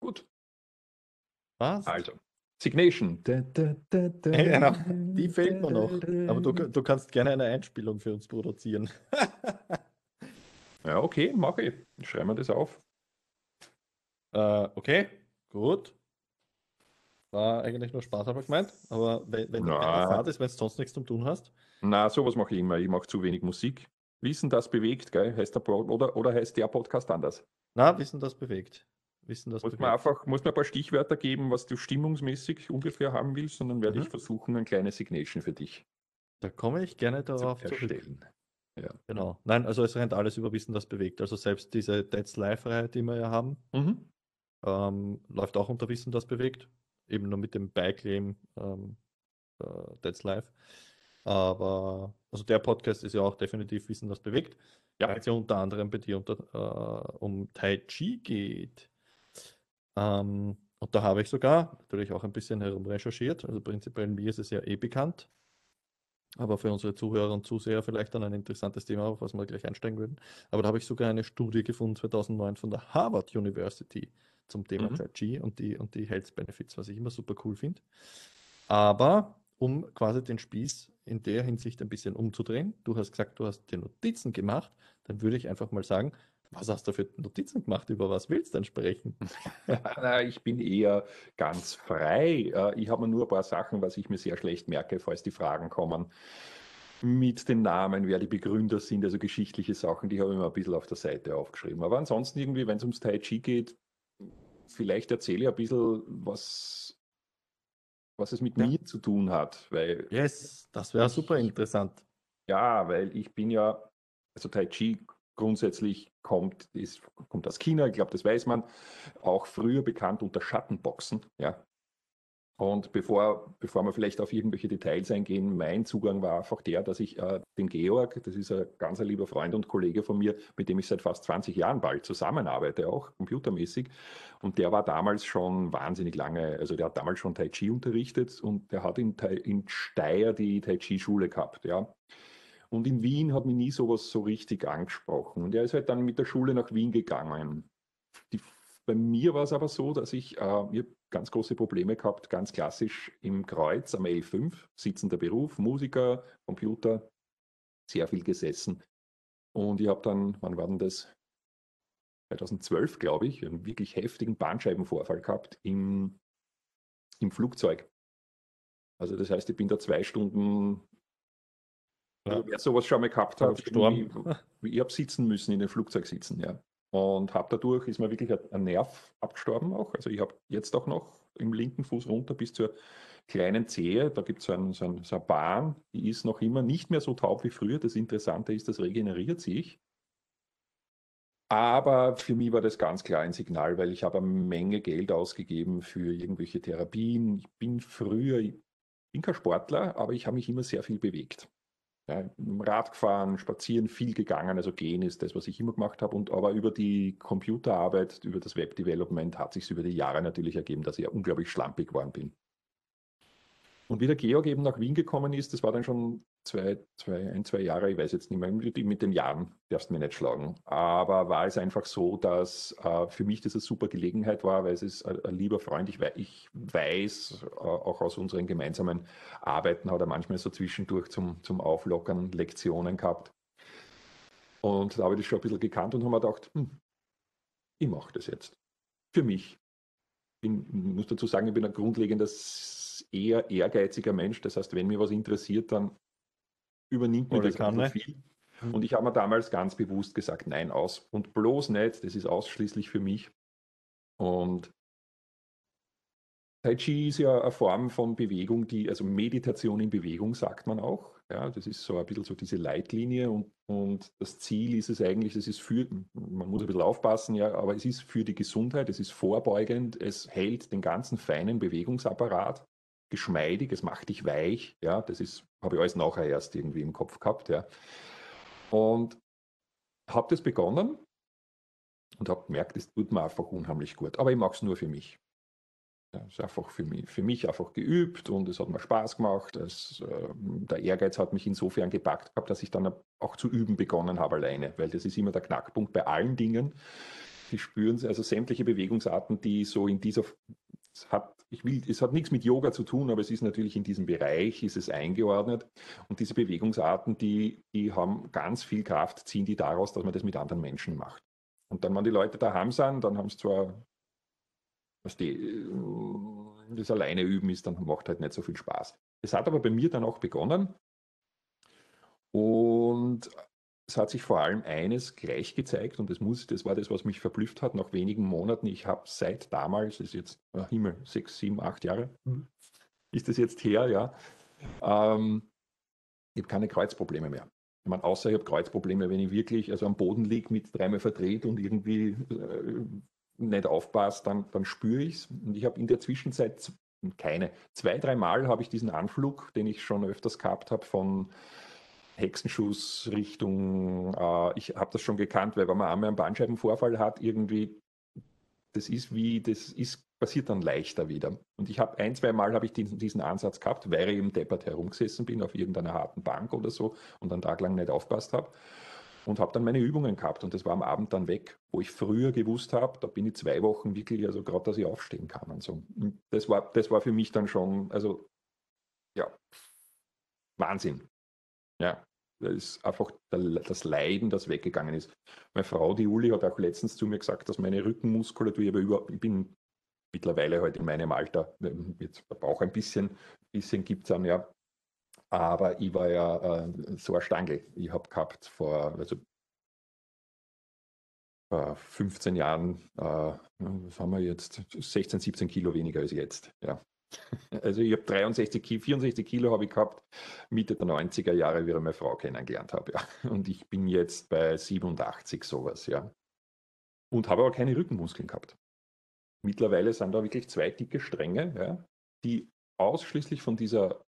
Gut. Was? Also, Signation. Da, da, da, da, Genau, die fehlt mir noch. Aber du, du kannst gerne eine Einspielung für uns produzieren. Ja, okay, mache ich. Ich schreibe mir das auf. Äh, okay, gut. War eigentlich nur Spaß, habe ich gemeint. Aber wenn, wenn, Na. du Fahrt ist, wenn du sonst nichts zum tun hast. Na, sowas mache ich immer. Ich mache zu wenig Musik. Wissen, das bewegt, gell? Heißt der Pod oder, oder heißt der Podcast anders? Na, Wissen, das bewegt. Wissen, das Muss man einfach muss man ein paar Stichwörter geben, was du stimmungsmäßig ungefähr haben willst, und dann werde Mhm. ich versuchen, ein kleines Signation für dich Da komme ich gerne zu darauf zurück. erstellen. Genau. Nein, also es rennt alles über Wissen, das bewegt. Also selbst diese Dead's Live-Reihe, die wir ja haben, Mhm. ähm, läuft auch unter Wissen, das bewegt. Eben nur mit dem Beiclaim ähm, äh, Dead's Live. Aber also der Podcast ist ja auch definitiv Wissen, das bewegt. Ja. Weil es ja unter anderem bei dir unter, äh, um Tai Chi geht. Ähm, und da habe ich sogar natürlich auch ein bisschen herumrecherchiert. Also prinzipiell mir ist es ja eh bekannt. Aber für unsere Zuhörer und Zuseher vielleicht dann ein interessantes Thema, auf was wir gleich einsteigen würden. Aber da habe ich sogar eine Studie gefunden 2009 von der Harvard University zum Thema Mhm. Tai Chi und die, und die Health Benefits, was ich immer super cool finde. Aber um quasi den Spieß in der Hinsicht ein bisschen umzudrehen, du hast gesagt, du hast dir Notizen gemacht, dann würde ich einfach mal sagen, was hast du für Notizen gemacht, über was willst du denn sprechen? Ich bin eher ganz frei. Äh, Ich habe nur ein paar Sachen, was ich mir sehr schlecht merke, falls die Fragen kommen. Mit den Namen, wer die Begründer sind, also geschichtliche Sachen, die habe ich mir ein bisschen auf der Seite aufgeschrieben. Aber ansonsten irgendwie, wenn es ums Tai Chi geht, vielleicht erzähle ich ein bisschen, was, was es mit Ja. mir zu tun hat, weil Yes, das wäre super interessant. Ja, weil ich bin ja, also Tai Chi grundsätzlich kommt, ist, kommt aus China, ich glaube, das weiß man, auch früher bekannt unter Schattenboxen, ja. Und bevor, bevor wir vielleicht auf irgendwelche Details eingehen, mein Zugang war einfach der, dass ich äh, den Georg, das ist ein ganz lieber Freund und Kollege von mir, mit dem ich seit fast 20 Jahren bald zusammenarbeite, auch computermäßig. Und der war damals schon wahnsinnig lange, also der hat damals schon Tai Chi unterrichtet und der hat in, in Steyr die Tai Chi-Schule gehabt, ja. Und in Wien hat mich nie sowas so richtig angesprochen. Und er ist halt dann mit der Schule nach Wien gegangen. Die, bei mir war es aber so, dass ich, äh, ich ganz große Probleme gehabt, ganz klassisch im Kreuz am L5, sitzender Beruf, Musiker, Computer, sehr viel gesessen. Und ich habe dann, wann war denn das? 2012, glaube ich, einen wirklich heftigen Bandscheibenvorfall gehabt im, im Flugzeug. Also das heißt, ich bin da zwei Stunden Ja. also wer sowas schon mal gehabt hat, ich habe sitzen müssen, in dem Flugzeug sitzen, ja. Und habe dadurch, ist mir wirklich ein, Nerv abgestorben auch. Also ich habe jetzt auch noch im linken Fuß runter bis zur kleinen Zehe, da gibt so es so, ein, so eine Bahn, die ist noch immer nicht mehr so taub wie früher. Das Interessante ist, das regeneriert sich. Aber für mich war das ganz klar ein Signal, weil ich habe eine Menge Geld ausgegeben für irgendwelche Therapien. Ich bin früher, ich bin kein Sportler, aber ich habe mich immer sehr viel bewegt. Ja, Rad gefahren, spazieren, viel gegangen, also gehen ist das, was ich immer gemacht habe. Und aber über die Computerarbeit, über das Webdevelopment hat sich über die Jahre natürlich ergeben, dass ich ja unglaublich schlampig geworden bin. Und wie der Georg eben nach Wien gekommen ist, das war dann schon zwei, zwei, ein, zwei Jahre, ich weiß jetzt nicht mehr, mit den Jahren darfst du mir nicht schlagen. Aber war es einfach so, dass äh, für mich das eine super Gelegenheit war, weil es ist ein, ein lieber Freund, ich, wei- ich weiß äh, auch aus unseren gemeinsamen Arbeiten hat er manchmal so zwischendurch zum, zum Auflockern Lektionen gehabt. Und da habe ich das schon ein bisschen gekannt und habe mir gedacht, hm, ich mache das jetzt. Für mich. Ich muss dazu sagen, ich bin ein grundlegender, eher ehrgeiziger Mensch. Das heißt, wenn mir was interessiert, dann übernimmt mir das ein bisschen Kanne. viel. Mhm. Und ich habe mir damals ganz bewusst gesagt, nein, aus. Und bloß nicht, das ist ausschließlich für mich. Und Tai Chi ist ja eine Form von Bewegung, die, also Meditation in Bewegung sagt man auch. Ja, das ist so ein bisschen so diese Leitlinie und, und das Ziel ist es eigentlich, das ist für, man muss ein bisschen aufpassen, ja, aber es ist für die Gesundheit, es ist vorbeugend, es hält den ganzen feinen Bewegungsapparat geschmeidig, es macht dich weich, ja, das ist, habe ich alles nachher erst irgendwie im Kopf gehabt, ja. Und habe das begonnen und habe gemerkt, es tut mir einfach unheimlich gut. Aber ich mache es nur für mich. Ja, ist einfach für mich, für mich einfach geübt und es hat mir Spaß gemacht. Es, äh, der Ehrgeiz hat mich insofern gepackt gehabt, dass ich dann auch zu üben begonnen habe alleine, weil das ist immer der Knackpunkt bei allen Dingen. Sie spüren also sämtliche Bewegungsarten, die so in dieser, es hat, ich will, es hat nichts mit Yoga zu tun, aber es ist natürlich in diesem Bereich, ist es eingeordnet. Und diese Bewegungsarten, die, die haben ganz viel Kraft, ziehen die daraus, dass man das mit anderen Menschen macht. Und dann, wenn die Leute daheim sind, dann haben sie zwar, was die, äh, das alleine üben ist, dann macht halt nicht so viel Spaß. Es hat aber bei mir dann auch begonnen. Und es hat sich vor allem eines gleich gezeigt und das, muss, das war das, was mich verblüfft hat. Nach wenigen Monaten, ich habe seit damals, das ist jetzt oh Himmel, sechs, sieben, acht Jahre, mhm. ist das jetzt her, ja. Ähm, ich habe keine Kreuzprobleme mehr. Ich meine, außer ich habe Kreuzprobleme, wenn ich wirklich also am Boden liege, mit dreimal verdreht und irgendwie äh, nicht aufpasst, dann, dann spüre ich es. Und ich habe in der Zwischenzeit keine. Zwei, dreimal habe ich diesen Anflug, den ich schon öfters gehabt habe, von Hexenschuss Richtung, äh, ich habe das schon gekannt, weil wenn man einmal einen Bandscheibenvorfall hat, irgendwie, das ist wie, das ist, passiert dann leichter wieder. Und ich habe ein, zwei Mal habe ich diesen, diesen, Ansatz gehabt, weil ich im Deppert herumgesessen bin auf irgendeiner harten Bank oder so und einen Tag lang nicht aufpasst habe. Und habe dann meine Übungen gehabt und das war am Abend dann weg, wo ich früher gewusst habe, da bin ich zwei Wochen wirklich, also gerade, dass ich aufstehen kann und so. Und das war, das war für mich dann schon, also ja, Wahnsinn. Ja, das ist einfach das Leiden, das weggegangen ist. Meine Frau, die Uli, hat auch letztens zu mir gesagt, dass meine Rückenmuskulatur, ich, über, ich bin mittlerweile halt in meinem Alter, ähm, jetzt der Bauch ein bisschen, bisschen gibt es an, ja. Aber ich war ja äh, so ein Stangel. Ich habe gehabt vor, also vor 15 Jahren, äh, was haben wir jetzt, 16, 17 Kilo weniger als jetzt. Ja. Also ich habe 63, 64 Kilo habe ich gehabt, Mitte der 90er Jahre, wie ich meine Frau kennengelernt habe. Ja. Und ich bin jetzt bei 87 sowas, ja. Und habe aber keine Rückenmuskeln gehabt. Mittlerweile sind da wirklich zwei dicke Stränge, ja, die ausschließlich von dieser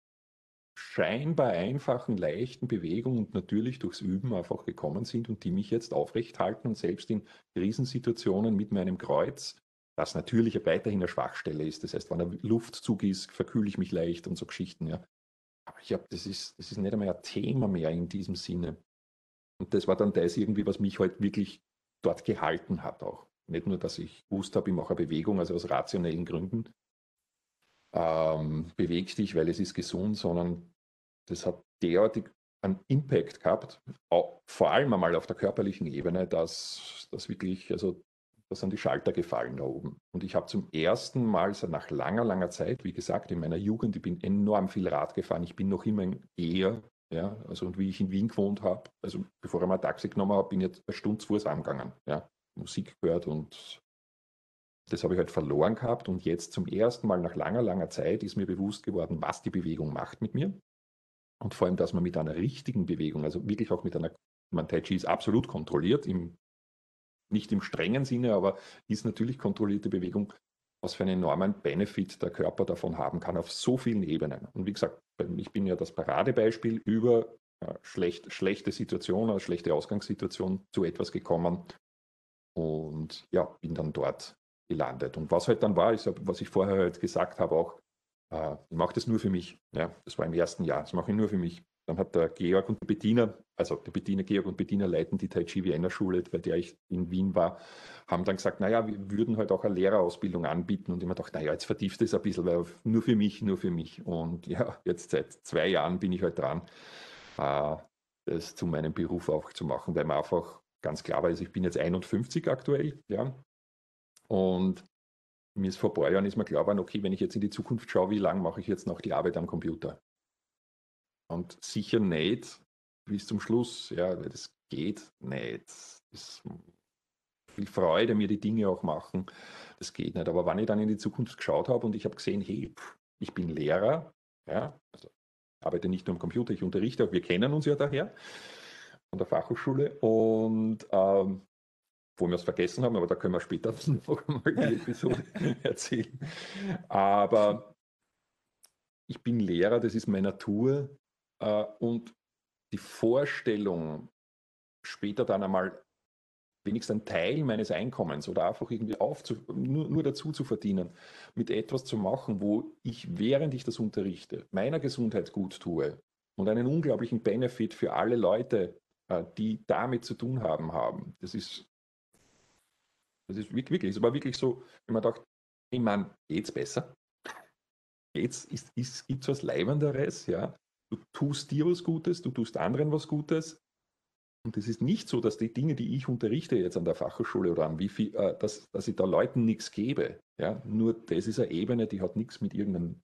scheinbar einfachen, leichten Bewegung und natürlich durchs Üben einfach gekommen sind und die mich jetzt aufrecht halten und selbst in Krisensituationen mit meinem Kreuz das natürlich weiterhin eine Schwachstelle ist. Das heißt, wenn der Luftzug ist, verkühle ich mich leicht und so Geschichten. Ja. Aber ich habe, das ist, das ist nicht einmal ein Thema mehr in diesem Sinne. Und das war dann das irgendwie, was mich halt wirklich dort gehalten hat auch. Nicht nur, dass ich gewusst habe, ich mache eine Bewegung, also aus rationellen Gründen, ähm, bewegst dich, weil es ist gesund, sondern das hat derartig einen Impact gehabt, vor allem einmal auf der körperlichen Ebene, dass das wirklich, also da sind die Schalter gefallen da oben. Und ich habe zum ersten Mal so nach langer, langer Zeit, wie gesagt, in meiner Jugend, ich bin enorm viel Rad gefahren. Ich bin noch immer Eher, ja, also und wie ich in Wien gewohnt habe, also bevor ich mal ein Taxi genommen habe, bin ich jetzt eine Stunde zu Fuß angegangen, ja, Musik gehört und das habe ich halt verloren gehabt und jetzt zum ersten Mal nach langer, langer Zeit ist mir bewusst geworden, was die Bewegung macht mit mir. Und vor allem, dass man mit einer richtigen Bewegung, also wirklich auch mit einer, man Tai Chi ist absolut kontrolliert im nicht im strengen Sinne, aber ist natürlich kontrollierte Bewegung, was für einen enormen Benefit der Körper davon haben kann auf so vielen Ebenen. Und wie gesagt, ich bin ja das Paradebeispiel über äh, schlecht, schlechte Situation, eine schlechte Ausgangssituation zu etwas gekommen und ja, bin dann dort gelandet. Und was halt dann war, ist, was ich vorher halt gesagt habe, auch, äh, ich mache das nur für mich. Ja, das war im ersten Jahr, das mache ich nur für mich. Dann hat der Georg und die Bettina, also der Bettina, Georg und Bettina leiten die Tai Chi Vienna Schule, bei der ich in Wien war, haben dann gesagt, naja, wir würden halt auch eine Lehrerausbildung anbieten. Und ich mir gedacht, naja, jetzt vertieft es ein bisschen, weil nur für mich, nur für mich. Und ja, jetzt seit zwei Jahren bin ich halt dran, äh, das zu meinem Beruf auch zu machen, weil man einfach ganz klar war, also ich bin jetzt 51 aktuell, ja. Und mir ist vor ein paar Jahren ist mir klar geworden, okay, wenn ich jetzt in die Zukunft schaue, wie lange mache ich jetzt noch die Arbeit am Computer? Und sicher nicht bis zum Schluss, ja, weil das geht nicht. Das viel Freude, mir die Dinge auch machen, das geht nicht. Aber wenn ich dann in die Zukunft geschaut habe und ich habe gesehen, hey, ich bin Lehrer, ja, also arbeite nicht nur am Computer, ich unterrichte auch, wir kennen uns ja daher von der Fachhochschule und ähm, wo wir es vergessen haben, aber da können wir später noch einmal die Episode erzählen. Aber ich bin Lehrer, das ist meine Natur, und die Vorstellung, später dann einmal wenigstens einen Teil meines Einkommens oder einfach irgendwie aufzu, nur, nur dazu zu verdienen, mit etwas zu machen, wo ich, während ich das unterrichte, meiner Gesundheit gut tue und einen unglaublichen Benefit für alle Leute, äh, die damit zu tun haben, haben. Das ist, Das ist wirklich, es war wirklich so, wenn man dachte, ich meine, geht's besser? Geht's, ist, ist, gibt's was Leibenderes, ja? Du tust dir was Gutes, du tust anderen was Gutes. Und es ist nicht so, dass die Dinge, die ich unterrichte jetzt an der Fachhochschule oder am Wifi, äh, dass, dass ich da Leuten nichts gebe. Ja? Nur das ist eine Ebene, die hat nichts mit irgendeinem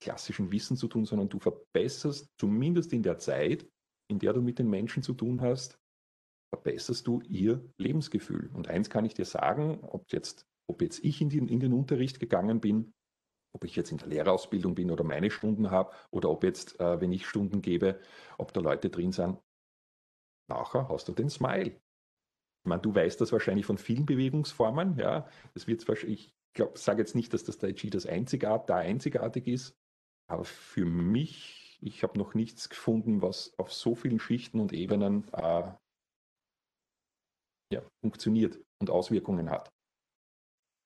klassischen Wissen zu tun, sondern du verbesserst zumindest in der Zeit, in der du mit den Menschen zu tun hast, verbesserst du ihr Lebensgefühl. Und eins kann ich dir sagen, ob jetzt, ob jetzt ich in den, in den Unterricht gegangen bin, ob ich jetzt in der Lehrerausbildung bin oder meine Stunden habe oder ob jetzt, äh, wenn ich Stunden gebe, ob da Leute drin sind, nachher hast du den Smile. Ich meine, du weißt das wahrscheinlich von vielen Bewegungsformen, ja. Das wird ich glaube, sage jetzt nicht, dass das Tai Chi das einzigart, da einzigartig ist, aber für mich, ich habe noch nichts gefunden, was auf so vielen Schichten und Ebenen äh, ja, funktioniert und Auswirkungen hat.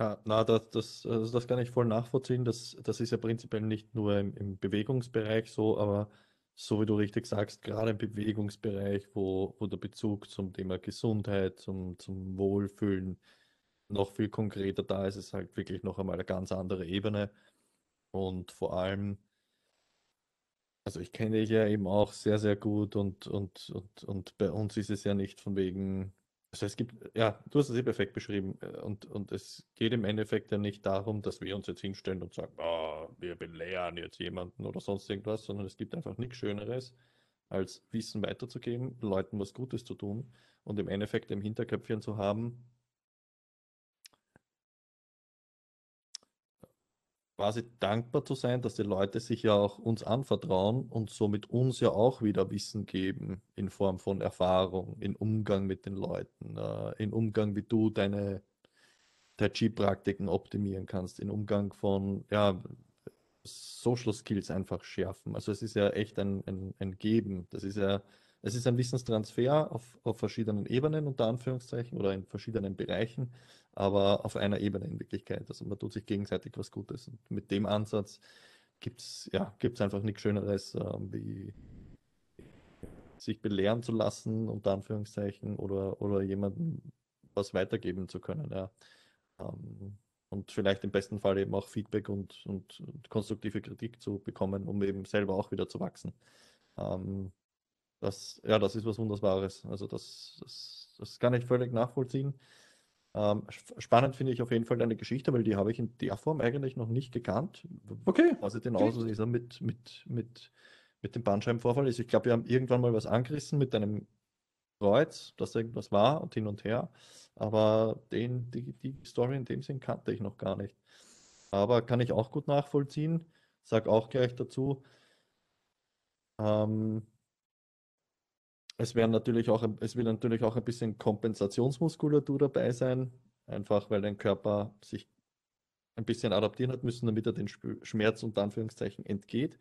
Ja, na, das, das, also das kann ich voll nachvollziehen. Das, das ist ja prinzipiell nicht nur im, im Bewegungsbereich so, aber so wie du richtig sagst, gerade im Bewegungsbereich, wo, wo der Bezug zum Thema Gesundheit, zum, zum Wohlfühlen noch viel konkreter da ist, ist halt wirklich noch einmal eine ganz andere Ebene. Und vor allem, also ich kenne dich ja eben auch sehr, sehr gut und, und, und, und bei uns ist es ja nicht von wegen, also es gibt, ja, du hast es eh perfekt beschrieben äh, und, und es geht im Endeffekt ja nicht darum, dass wir uns jetzt hinstellen und sagen, oh, wir belehren jetzt jemanden oder sonst irgendwas, sondern es gibt einfach nichts Schöneres, als Wissen weiterzugeben, Leuten was Gutes zu tun und im Endeffekt im Hinterköpfchen zu haben, quasi dankbar zu sein, dass die Leute sich ja auch uns anvertrauen und somit uns ja auch wieder Wissen geben in Form von Erfahrung, in Umgang mit den Leuten, äh, in Umgang, wie du deine Tai Chi-Praktiken optimieren kannst, in Umgang von ja, Social Skills einfach schärfen. Also es ist ja echt ein, ein, ein Geben. Das ist ja es ist ein Wissenstransfer auf, auf verschiedenen Ebenen, unter Anführungszeichen, oder in verschiedenen Bereichen, aber auf einer Ebene in Wirklichkeit. Also man tut sich gegenseitig was Gutes. Und mit dem Ansatz gibt es ja, gibt's einfach nichts Schöneres, äh, wie sich belehren zu lassen, unter Anführungszeichen, oder, oder jemandem was weitergeben zu können. Ja. Ähm, und vielleicht im besten Fall eben auch Feedback und, und, und, konstruktive Kritik zu bekommen, um eben selber auch wieder zu wachsen. Ähm, das, ja, das ist was Wunderbares. Also das, das, das kann ich völlig nachvollziehen. Ähm, spannend finde ich auf jeden Fall deine Geschichte, weil die habe ich in der Form eigentlich noch nicht gekannt. Okay. Also den Auslöser mit, mit, mit, mit dem Bandscheibenvorfall ist. Ich glaube, wir haben irgendwann mal was angerissen mit deinem Kreuz, dass irgendwas war und hin und her. Aber den, die, die Story in dem Sinn kannte ich noch gar nicht. Aber kann ich auch gut nachvollziehen. Sag auch gleich dazu. Ähm, es werden natürlich auch, es will natürlich auch ein bisschen Kompensationsmuskulatur dabei sein, einfach weil dein Körper sich ein bisschen adaptieren hat müssen, damit er den Schmerz unter Anführungszeichen entgeht.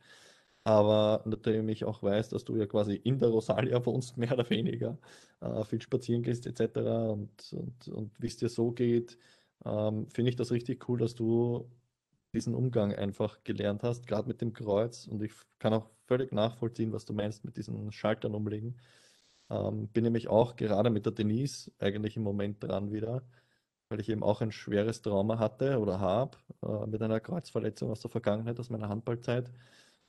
Aber natürlich auch weiß, dass du ja quasi in der Rosalia wohnst, mehr oder weniger, äh, viel spazieren gehst etc. Und, und, und wie es dir so geht, ähm, finde ich das richtig cool, dass du diesen Umgang einfach gelernt hast, gerade mit dem Kreuz. Und ich kann auch völlig nachvollziehen, was du meinst mit diesen Schaltern umlegen. Ähm, bin nämlich auch gerade mit der Denise eigentlich im Moment dran wieder, weil ich eben auch ein schweres Trauma hatte oder habe äh, mit einer Kreuzverletzung aus der Vergangenheit, aus meiner Handballzeit.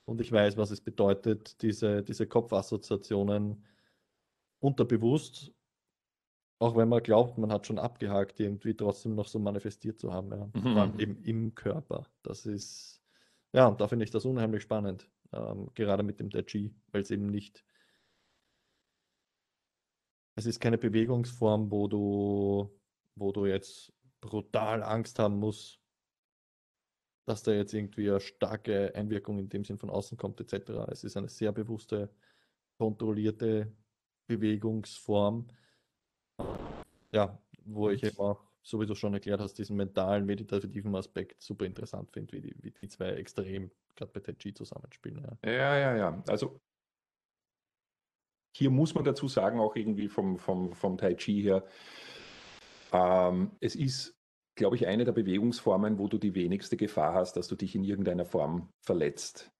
Und ich weiß, was es bedeutet, diese, diese Kopfassoziationen unterbewusst, auch wenn man glaubt, man hat schon abgehakt, irgendwie trotzdem noch so manifestiert zu haben. Ja. Mhm. Vor allem eben im Körper. Das ist, ja, und da finde ich das unheimlich spannend, ähm, gerade mit dem Tai Chi, weil es eben nicht es ist keine Bewegungsform, wo du, wo du jetzt brutal Angst haben musst, dass da jetzt irgendwie eine starke Einwirkung in dem Sinn von außen kommt, etc. Es ist eine sehr bewusste, kontrollierte Bewegungsform. Ja, wo ich eben auch, so wie du schon erklärt hast, diesen mentalen, meditativen Aspekt super interessant finde, wie die, wie die zwei extrem gerade bei Tai Chi zusammenspielen. Ja. ja, ja, ja. Also hier muss man dazu sagen, auch irgendwie vom, vom, vom Tai Chi her, ähm, es ist, glaube ich, eine der Bewegungsformen, wo du die wenigste Gefahr hast, dass du dich in irgendeiner Form verletzt.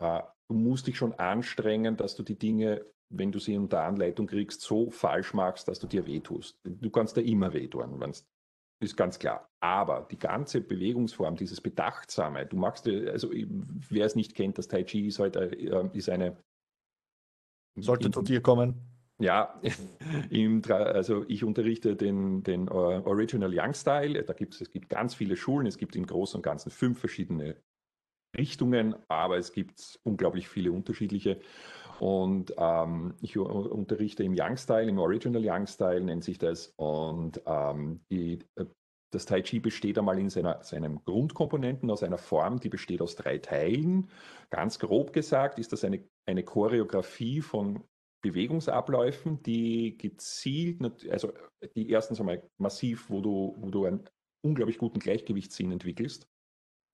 Äh, du musst dich schon anstrengen, dass du die Dinge, wenn du sie unter Anleitung kriegst, so falsch machst, dass du dir wehtust. Du kannst da immer wehtun. Wenn ist ganz klar. Aber die ganze Bewegungsform, dieses Bedachtsame, du machst, also wer es nicht kennt, das Tai Chi ist halt äh, ist eine. Sollte zu dir kommen. Ja, im, also ich unterrichte den, den Original Young Style. Da gibt's, es gibt ganz viele Schulen. Es gibt im Großen und Ganzen fünf verschiedene Richtungen, aber es gibt unglaublich viele unterschiedliche. Und ähm, ich unterrichte im Young Style, im Original Young Style nennt sich das. Und ähm, die, äh, das Tai Chi besteht einmal in seiner, seinen Grundkomponenten aus einer Form, die besteht aus drei Teilen. Ganz grob gesagt ist das eine, eine Choreografie von Bewegungsabläufen, die gezielt, also die erstens einmal massiv, wo du, wo du einen unglaublich guten Gleichgewichtssinn entwickelst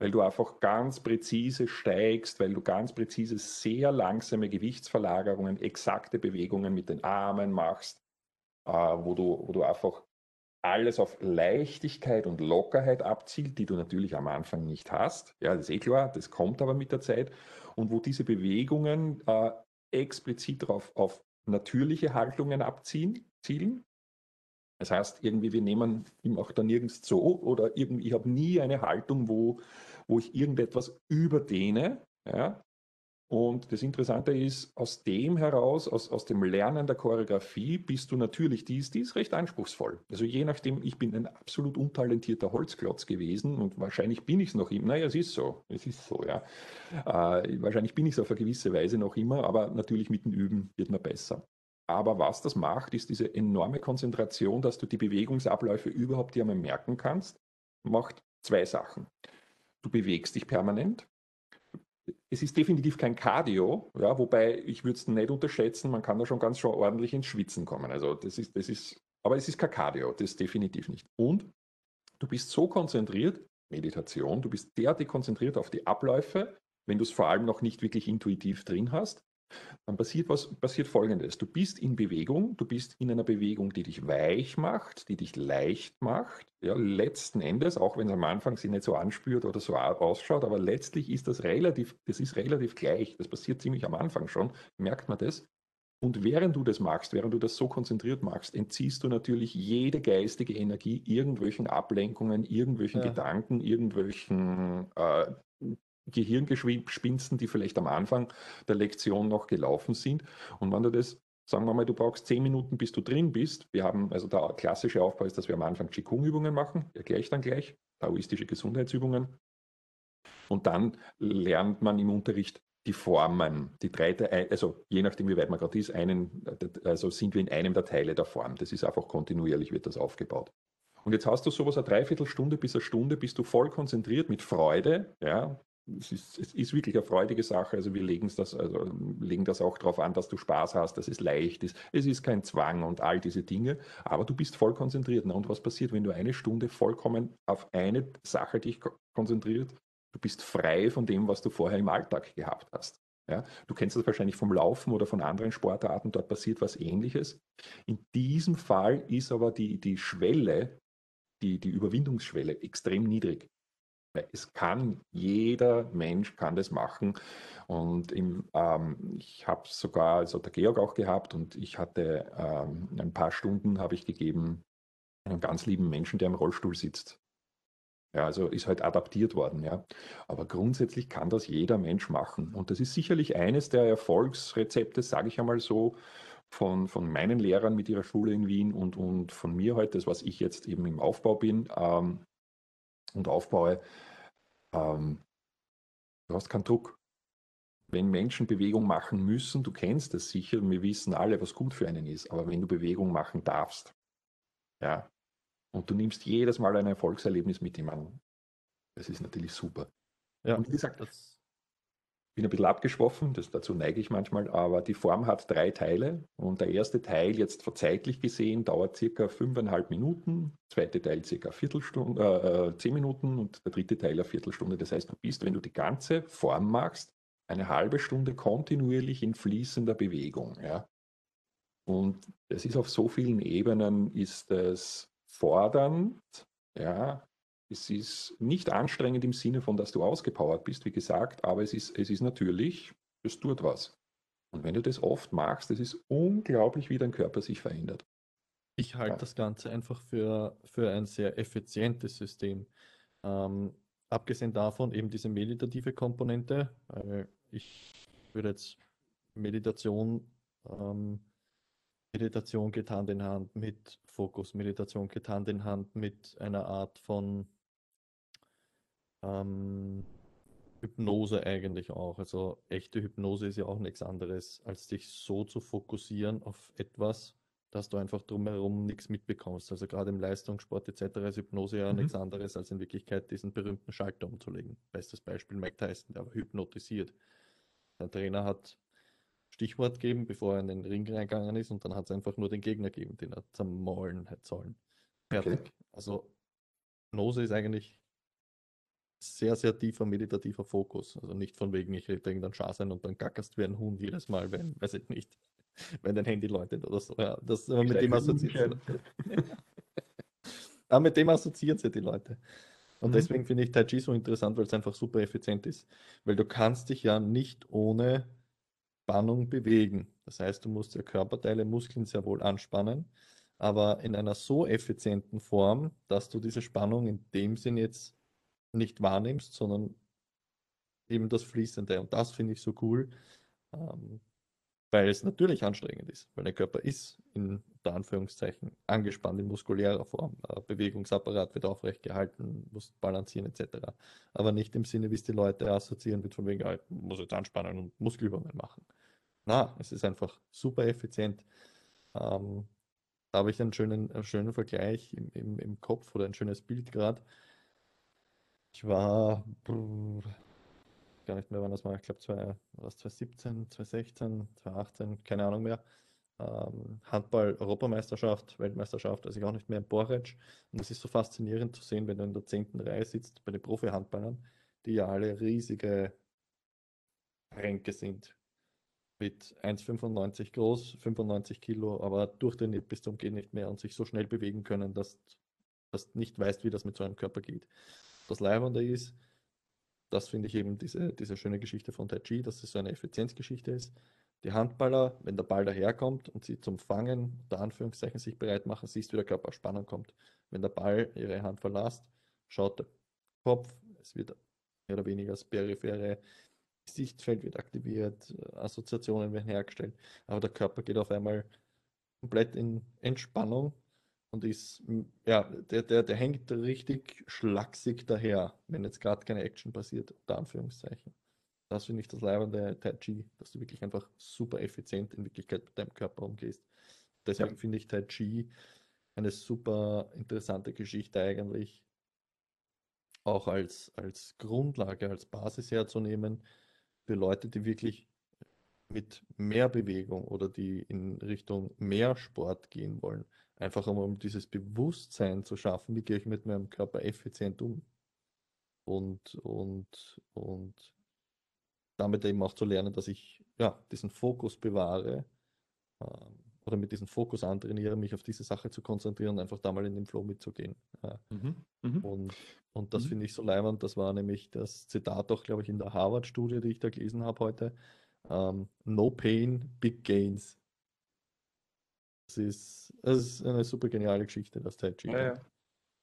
weil du einfach ganz präzise steigst, weil du ganz präzise sehr langsame Gewichtsverlagerungen, exakte Bewegungen mit den Armen machst, äh, wo, du, wo du einfach alles auf Leichtigkeit und Lockerheit abzielt, die du natürlich am Anfang nicht hast. Ja, das ist eh klar, das kommt aber mit der Zeit. Und wo diese Bewegungen äh, explizit darauf auf natürliche Haltungen abzielen, zielen, das heißt, irgendwie, wir nehmen ihm auch da nirgends so oder irgendwie, ich habe nie eine Haltung, wo, wo ich irgendetwas überdehne. Ja? Und das Interessante ist, aus dem heraus, aus, aus dem Lernen der Choreografie, bist du natürlich dies, dies recht anspruchsvoll. Also je nachdem, ich bin ein absolut untalentierter Holzklotz gewesen und wahrscheinlich bin ich es noch immer. Naja, es ist so, es ist so, ja. Äh, wahrscheinlich bin ich es auf eine gewisse Weise noch immer, aber natürlich mit dem Üben wird man besser. Aber was das macht, ist diese enorme Konzentration, dass du die Bewegungsabläufe überhaupt dir einmal merken kannst, macht zwei Sachen. Du bewegst dich permanent. Es ist definitiv kein Cardio, ja, wobei ich würde es nicht unterschätzen, man kann da schon ganz schon ordentlich ins Schwitzen kommen. Also das ist, das ist, aber es ist kein Cardio, das definitiv nicht. Und du bist so konzentriert, Meditation, du bist derartig konzentriert auf die Abläufe, wenn du es vor allem noch nicht wirklich intuitiv drin hast, dann passiert was, passiert folgendes. Du bist in Bewegung, du bist in einer Bewegung, die dich weich macht, die dich leicht macht. Ja, letzten Endes, auch wenn es am Anfang sich nicht so anspürt oder so ausschaut, aber letztlich ist das relativ, das ist relativ gleich. Das passiert ziemlich am Anfang schon, merkt man das. Und während du das machst, während du das so konzentriert machst, entziehst du natürlich jede geistige Energie irgendwelchen Ablenkungen, irgendwelchen ja. Gedanken, irgendwelchen äh, Gehirngespinsten, die vielleicht am Anfang der Lektion noch gelaufen sind. Und wenn du das, sagen wir mal, du brauchst zehn Minuten, bis du drin bist. Wir haben, also der klassische Aufbau ist, dass wir am Anfang Qigong-Übungen machen, erkläre ich dann gleich, taoistische Gesundheitsübungen. Und dann lernt man im Unterricht die Formen, die drei, also je nachdem, wie weit man gerade ist, einen, also sind wir in einem der Teile der Form. Das ist einfach kontinuierlich, wird das aufgebaut. Und jetzt hast du sowas eine Dreiviertelstunde bis eine Stunde, bist du voll konzentriert mit Freude, ja, es ist, es ist, wirklich eine freudige Sache. Also wir legen das, also legen das auch darauf an, dass du Spaß hast, dass es leicht ist. Es ist kein Zwang und all diese Dinge, aber du bist voll konzentriert. und was passiert, wenn du eine Stunde vollkommen auf eine Sache dich konzentriert? Du bist frei von dem, was du vorher im Alltag gehabt hast. Ja, du kennst das wahrscheinlich vom Laufen oder von anderen Sportarten, dort passiert was ähnliches. In diesem Fall ist aber die, die Schwelle, die, die Überwindungsschwelle extrem niedrig. Es kann, jeder Mensch kann das machen. Und im, ähm, ich habe sogar, also der Georg auch gehabt und ich hatte ähm, ein paar Stunden habe ich gegeben einem ganz lieben Menschen, der im Rollstuhl sitzt. Ja, also ist halt adaptiert worden, ja. Aber grundsätzlich kann das jeder Mensch machen. Und das ist sicherlich eines der Erfolgsrezepte, sage ich einmal so, von, von meinen Lehrern mit ihrer Schule in Wien und, und von mir heute, das, was ich jetzt eben im Aufbau bin. Ähm, und aufbaue, ähm, du hast keinen Druck. Wenn Menschen Bewegung machen müssen, du kennst das sicher, wir wissen alle, was gut für einen ist, aber wenn du Bewegung machen darfst, ja, und du nimmst jedes Mal ein Erfolgserlebnis mit jemandem, das ist natürlich super. Ja, und wie gesagt, das bin ein bisschen abgeschwoffen, das, dazu neige ich manchmal, aber die Form hat drei Teile und der erste Teil jetzt zeitlich gesehen dauert circa fünfeinhalb Minuten, zweite Teil circa Viertelstunde, äh, zehn Minuten und der dritte Teil eine Viertelstunde. Das heißt, du bist, wenn du die ganze Form machst, eine halbe Stunde kontinuierlich in fließender Bewegung. Ja? Und das ist auf so vielen Ebenen, ist es fordernd, ja, es ist nicht anstrengend im Sinne von, dass du ausgepowert bist, wie gesagt, aber es ist, es ist natürlich, es tut was. Und wenn du das oft machst, es ist unglaublich, wie dein Körper sich verändert. Ich halte Ja. das Ganze einfach für, für ein sehr effizientes System. Ähm, abgesehen davon eben diese meditative Komponente. Äh, ich würde jetzt Meditation, ähm, Meditation geht Hand in Hand mit Fokus, Meditation geht Hand in Hand mit einer Art von ähm, Hypnose eigentlich auch. Also echte Hypnose ist ja auch nichts anderes, als dich so zu fokussieren auf etwas, dass du einfach drumherum nichts mitbekommst. Also gerade im Leistungssport etc. ist Hypnose ja Mhm. nichts anderes, als in Wirklichkeit diesen berühmten Schalter umzulegen. Bestes Beispiel Mike Tyson, der war hypnotisiert. Der Trainer hat Stichwort gegeben, bevor er in den Ring reingegangen ist und dann hat es einfach nur den Gegner gegeben, den er zermaulen hätte sollen. Fertig. Okay. Also Hypnose ist eigentlich sehr, sehr tiefer meditativer Fokus. Also nicht von wegen, ich rede irgendeinen Schaß ein und dann gackerst wie ein Huhn jedes Mal, wenn, weiß ich nicht, wenn dein Handy läutet oder so. Ja, das, aber mit dem assoziieren aber mit dem assoziieren sie die Leute. Und Mhm. deswegen finde ich Tai Chi so interessant, weil es einfach super effizient ist. Weil du kannst dich ja nicht ohne Spannung bewegen. Das heißt, du musst ja Körperteile, Muskeln sehr wohl anspannen, aber in einer so effizienten Form, dass du diese Spannung in dem Sinn jetzt nicht wahrnimmst, sondern eben das Fließende. Und das finde ich so cool, ähm, weil es natürlich anstrengend ist, weil der Körper ist in unter Anführungszeichen angespannt in muskulärer Form. Äh, Bewegungsapparat wird aufrecht gehalten, muss balancieren etc. Aber nicht im Sinne, wie es die Leute assoziieren, mit von wegen, ah, ich muss jetzt anspannen und Muskelübungen machen. Na, es ist einfach super effizient. Ähm, da habe ich einen schönen, einen schönen Vergleich im, im, im Kopf oder ein schönes Bild gerade. Ich war brr, gar nicht mehr, wann das war. Ich glaube, 2017, 2016, 2018, keine Ahnung mehr. Ähm, Handball-Europameisterschaft, Weltmeisterschaft, weiß ich auch nicht mehr in Boric. Und es ist so faszinierend zu sehen, wenn du in der 10. Reihe sitzt bei den Profi-Handballern, die ja alle riesige Ränke sind. Mit 1,95 groß, 95 Kilo, aber durchtrainiert bis zum Geht nicht mehr und sich so schnell bewegen können, dass du nicht weißt, wie das mit so einem Körper geht. Das Leibende ist, das finde ich eben diese, diese schöne Geschichte von Tai Chi, dass es so eine Effizienzgeschichte ist. Die Handballer, wenn der Ball daherkommt und sie zum Fangen, unter Anführungszeichen, sich bereit machen, siehst du, wie der Körper auf Spannung kommt. Wenn der Ball ihre Hand verlässt, schaut der Kopf, es wird mehr oder weniger das periphere Sichtfeld wird aktiviert, Assoziationen werden hergestellt, aber der Körper geht auf einmal komplett in Entspannung und ist, ja, der, der, der hängt richtig schlaksig daher, wenn jetzt gerade keine Action passiert, unter Anführungszeichen. Das finde ich das Leibende Tai Chi, dass du wirklich einfach super effizient in Wirklichkeit mit deinem Körper umgehst. Deswegen Ja. finde ich Tai Chi eine super interessante Geschichte eigentlich, auch als, als Grundlage, als Basis herzunehmen für Leute, die wirklich mit mehr Bewegung oder die in Richtung mehr Sport gehen wollen. Einfach um, um dieses Bewusstsein zu schaffen, wie gehe ich mit meinem Körper effizient um. Und, und, und damit eben auch zu lernen, dass ich ja, diesen Fokus bewahre ähm, oder mit diesem Fokus antrainiere, mich auf diese Sache zu konzentrieren und einfach da mal in den Flow mitzugehen. Ja. Mhm. Mhm. Und, und das Mhm. finde ich so leibend. Das war nämlich das Zitat auch, glaube ich, in der Harvard-Studie, die ich da gelesen habe heute. Ähm, no pain, big gains. Das ist, ist eine super geniale Geschichte, das Tai Chi. Ja, ja.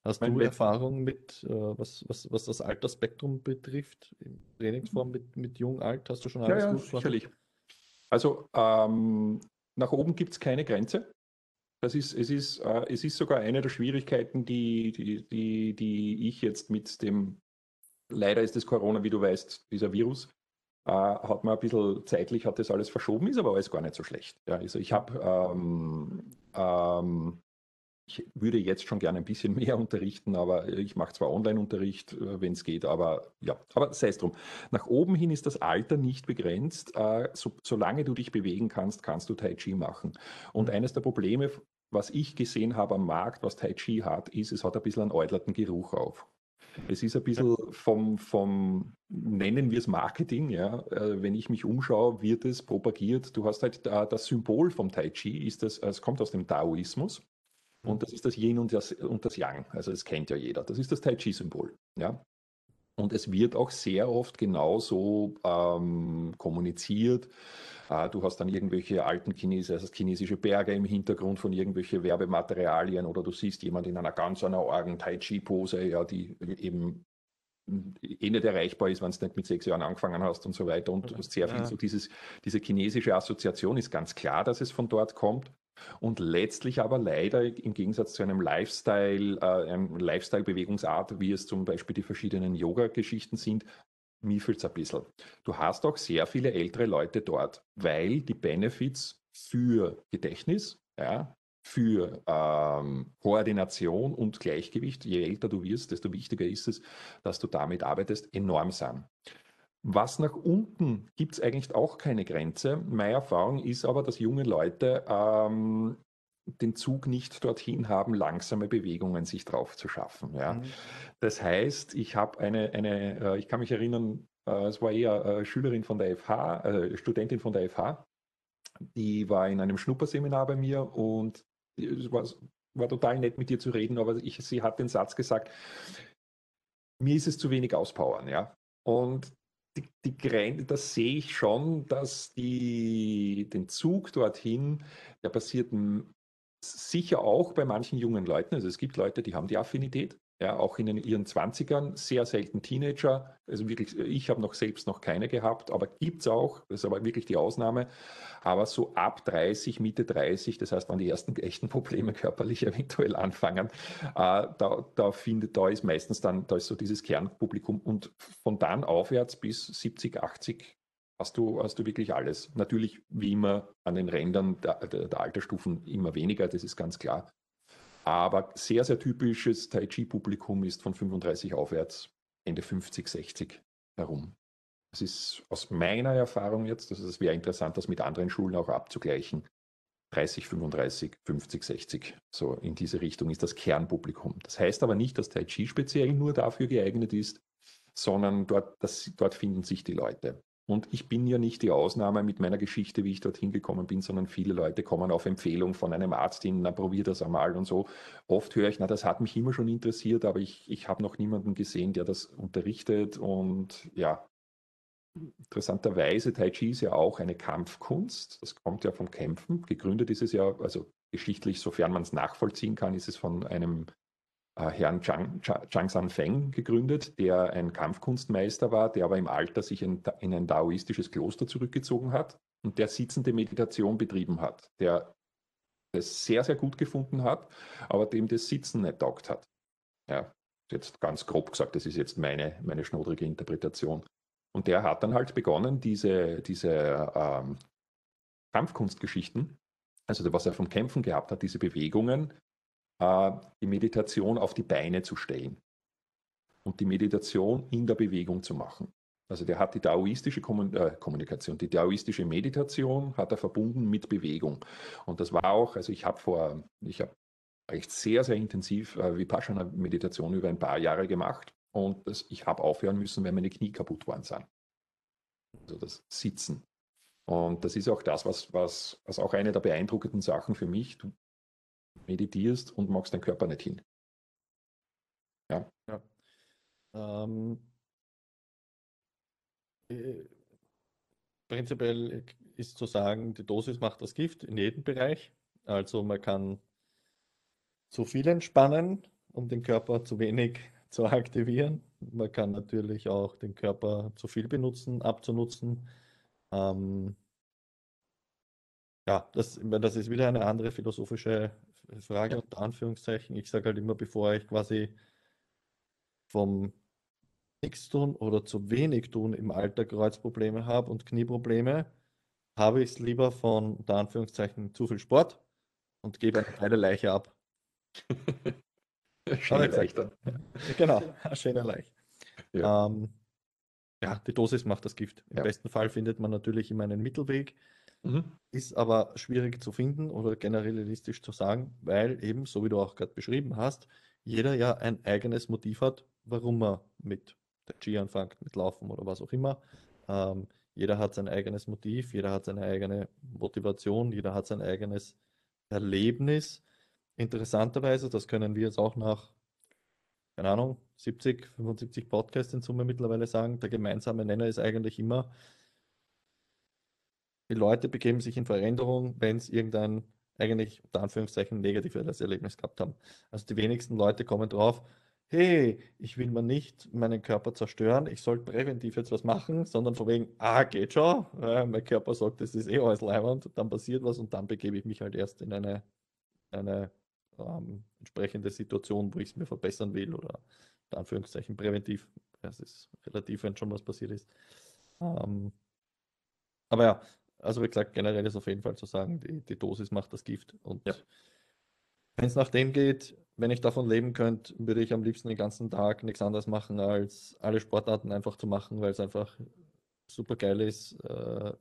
Hast Mein du Erfahrung mit, äh, was, was, was das Altersspektrum betrifft, in Trainingsform mit, mit jung, alt? Hast du schon Ja, alles ja, durchgemacht? sicherlich. Also ähm, nach oben gibt es keine Grenze. Das ist, es, ist, äh, es ist sogar eine der Schwierigkeiten, die, die, die, die ich jetzt mit dem, leider ist das Corona, wie du weißt, dieser Virus, äh, hat man ein bisschen zeitlich, hat das alles verschoben, ist aber alles gar nicht so schlecht. Ja, also ich habe, ähm, ähm, ich würde jetzt schon gerne ein bisschen mehr unterrichten, aber ich mache zwar Online-Unterricht, äh, wenn es geht, aber ja, aber sei es drum. Nach oben hin ist das Alter nicht begrenzt. Äh, so, solange du dich bewegen kannst, kannst du Tai Chi machen. Und Mhm. eines der Probleme, was ich gesehen habe am Markt, was Tai Chi hat, ist, es hat ein bisschen einen äudlerten Geruch auf. Es ist ein bisschen vom, vom nennen wir es Marketing, ja. Äh, wenn ich mich umschaue, wird es propagiert. Du hast halt das Symbol vom Tai Chi, ist das, es kommt aus dem Taoismus. Und das ist das Yin und das, und das Yang. Also das kennt ja jeder. Das ist das Tai Chi-Symbol. Ja? Und es wird auch sehr oft genauso ähm, kommuniziert. Äh, du hast dann irgendwelche alten Chinesen, also chinesische Berge im Hintergrund von irgendwelchen Werbematerialien oder du siehst jemand in einer ganz einer Orgen Tai Chi Pose, ja, die eben eh nicht erreichbar ist, wenn du nicht mit sechs Jahren angefangen hast und so weiter. Und du hast sehr viel ja. so dieses, diese chinesische Assoziation ist ganz klar, dass es von dort kommt. Und letztlich aber leider im Gegensatz zu einem Lifestyle, äh, einem Lifestyle-Bewegungsart, wie es zum Beispiel die verschiedenen Yoga-Geschichten sind, miefelt es ein bisschen. Du hast auch sehr viele ältere Leute dort, weil die Benefits für Gedächtnis, ja, für ähm, Koordination und Gleichgewicht, je älter du wirst, desto wichtiger ist es, dass du damit arbeitest, enorm sind. Was nach unten gibt es eigentlich auch keine Grenze. Meine Erfahrung ist aber, dass junge Leute ähm, den Zug nicht dorthin haben, langsame Bewegungen sich drauf zu schaffen. Ja. Mhm. Das heißt, ich habe eine, eine äh, ich kann mich erinnern, äh, es war eher äh, Schülerin von der FH, äh, Studentin von der FH, die war in einem Schnupperseminar bei mir und es war, war total nett mit dir zu reden, aber ich, sie hat den Satz gesagt, mir ist es zu wenig auspowern, ja. Und die, die Grenze, das sehe ich schon, dass die, den Zug dorthin, der passiert sicher auch bei manchen jungen Leuten. Also es gibt Leute, die haben die Affinität, ja, auch in ihren 20ern, sehr selten Teenager. Also wirklich, ich habe noch selbst noch keine gehabt, aber gibt es auch, das ist aber wirklich die Ausnahme. Aber so ab 30, Mitte 30, das heißt, wann die ersten echten Probleme körperlich eventuell anfangen, äh, da, da findet, da ist meistens dann, da ist so dieses Kernpublikum und von dann aufwärts bis 70, 80 hast du, hast du wirklich alles. Natürlich wie immer an den Rändern der, der, Altersstufen immer weniger, das ist ganz klar. Aber sehr, sehr typisches Tai Chi-Publikum ist von 35 aufwärts, Ende 50, 60 herum. Das ist aus meiner Erfahrung jetzt, also es wäre interessant, das mit anderen Schulen auch abzugleichen. 30, 35, 50, 60. So in diese Richtung ist das Kernpublikum. Das heißt aber nicht, dass Tai Chi speziell nur dafür geeignet ist, sondern dort, das, dort finden sich die Leute. Und ich bin ja nicht die Ausnahme mit meiner Geschichte, wie ich dorthin gekommen bin, sondern viele Leute kommen auf Empfehlung von einem Arzt hin, na probier das einmal und so. Oft höre ich, na das hat mich immer schon interessiert, aber ich, ich habe noch niemanden gesehen, der das unterrichtet. Und ja, interessanterweise, Tai Chi ist ja auch eine Kampfkunst. Das kommt ja vom Kämpfen. Gegründet ist es ja, also geschichtlich, sofern man es nachvollziehen kann, ist es von einem äh, Herrn Zhang, Zhang Sanfeng gegründet, der ein Kampfkunstmeister war, der aber im Alter sich in, in ein daoistisches Kloster zurückgezogen hat und der sitzende Meditation betrieben hat, der das sehr, sehr gut gefunden hat, aber dem das Sitzen nicht taugt hat. Ja, jetzt ganz grob gesagt, das ist jetzt meine, meine schnodrige Interpretation. Und der hat dann halt begonnen, diese, diese ähm, Kampfkunstgeschichten, also was er vom Kämpfen gehabt hat, diese Bewegungen die Meditation auf die Beine zu stellen und die Meditation in der Bewegung zu machen. Also der hat die daoistische äh, Kommunikation, die daoistische Meditation hat er verbunden mit Bewegung. Und das war auch, also ich habe vor, ich habe echt sehr, sehr intensiv äh, Vipassana-Meditation über ein paar Jahre gemacht und das, ich habe aufhören müssen, weil meine Knie kaputt waren sind. Also das Sitzen. Und das ist auch das, was, was, was auch eine der beeindruckenden Sachen für mich. Meditierst und magst deinen Körper nicht hin. Ja. ja. Ähm, äh, prinzipiell ist zu sagen, die Dosis macht das Gift in jedem Bereich. Also man kann zu viel entspannen, um den Körper zu wenig zu aktivieren. Man kann natürlich auch den Körper zu viel benutzen, abzunutzen. Ähm, ja, das, das ist wieder eine andere philosophische Frage ja. unter Anführungszeichen. Ich sage halt immer, bevor ich quasi vom nichts tun oder zu wenig tun im Alter Kreuzprobleme habe und Knieprobleme, habe ich es lieber von unter Anführungszeichen zu viel Sport und gebe eine kleine Leiche ab. schöne Leiche. Genau, schöne Leiche. Ja. Ähm, ja, die Dosis macht das Gift. Im ja. besten Fall findet man natürlich immer einen Mittelweg. Mhm. Ist aber schwierig zu finden oder generalistisch zu sagen, weil eben, so wie du auch gerade beschrieben hast, jeder ja ein eigenes Motiv hat, warum er mit der G anfängt, mit Laufen oder was auch immer. Ähm, jeder hat sein eigenes Motiv, jeder hat seine eigene Motivation, jeder hat sein eigenes Erlebnis. Interessanterweise, das können wir jetzt auch nach keine Ahnung, 70, 75 Podcasts in Summe mittlerweile sagen, der gemeinsame Nenner ist eigentlich immer, die Leute begeben sich in Veränderung, wenn es irgendein eigentlich unter Anführungszeichen negatives Erlebnis gehabt haben. Also die wenigsten Leute kommen drauf, hey, ich will mal nicht meinen Körper zerstören, ich soll präventiv jetzt was machen, sondern von wegen, ah, geht schon, äh, mein Körper sagt, das ist eh alles leibend, dann passiert was und dann begebe ich mich halt erst in eine, eine ähm, entsprechende Situation, wo ich es mir verbessern will oder in Anführungszeichen präventiv. Es ist relativ, wenn schon was passiert ist. Ähm, aber ja, also wie gesagt, generell ist auf jeden Fall zu sagen, die, die Dosis macht das Gift. Und ja. wenn es nach dem geht, wenn ich davon leben könnte, würde ich am liebsten den ganzen Tag nichts anderes machen, als alle Sportarten einfach zu machen, weil es einfach super geil ist, äh,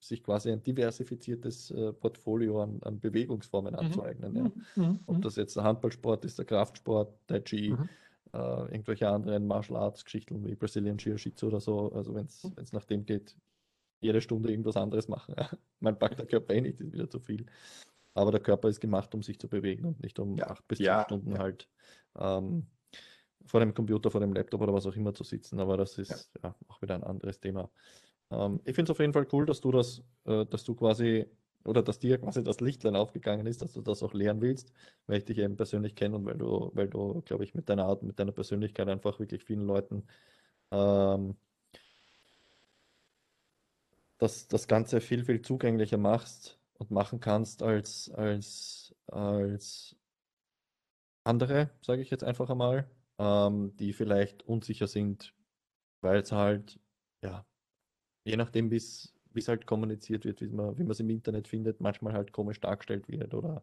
sich quasi ein diversifiziertes äh, Portfolio an, an Bewegungsformen mhm. anzueignen. Ja. Mhm. mhm. Ob das jetzt der Handballsport ist, der Kraftsport, Tai Chi, mhm. äh, irgendwelche anderen Martial Arts Geschichten wie Brazilian Jiu-Jitsu oder so. Also wenn es mhm. nach dem geht, jede Stunde irgendwas anderes machen. Ja. Man packt der Körper eh nicht, ist wieder zu viel. Aber der Körper ist gemacht, um sich zu bewegen und nicht um ja. acht bis zehn ja. Stunden ja. halt ähm, vor dem Computer, vor dem Laptop oder was auch immer zu sitzen. Aber das ist ja, auch wieder ein anderes Thema. Ähm, ich finde es auf jeden Fall cool, dass du das, äh, dass du quasi oder dass dir quasi das Lichtlein aufgegangen ist, dass du das auch lernen willst, weil ich dich eben persönlich kenne und weil du, weil du, glaube ich, mit deiner Art, mit deiner Persönlichkeit einfach wirklich vielen Leuten ähm, das, das Ganze viel, viel zugänglicher machst und machen kannst als, als, als andere, sage ich jetzt einfach einmal, ähm, die vielleicht unsicher sind, weil es halt, ja, je nachdem, wie es halt kommuniziert wird, wie man es im Internet findet, manchmal halt komisch dargestellt wird oder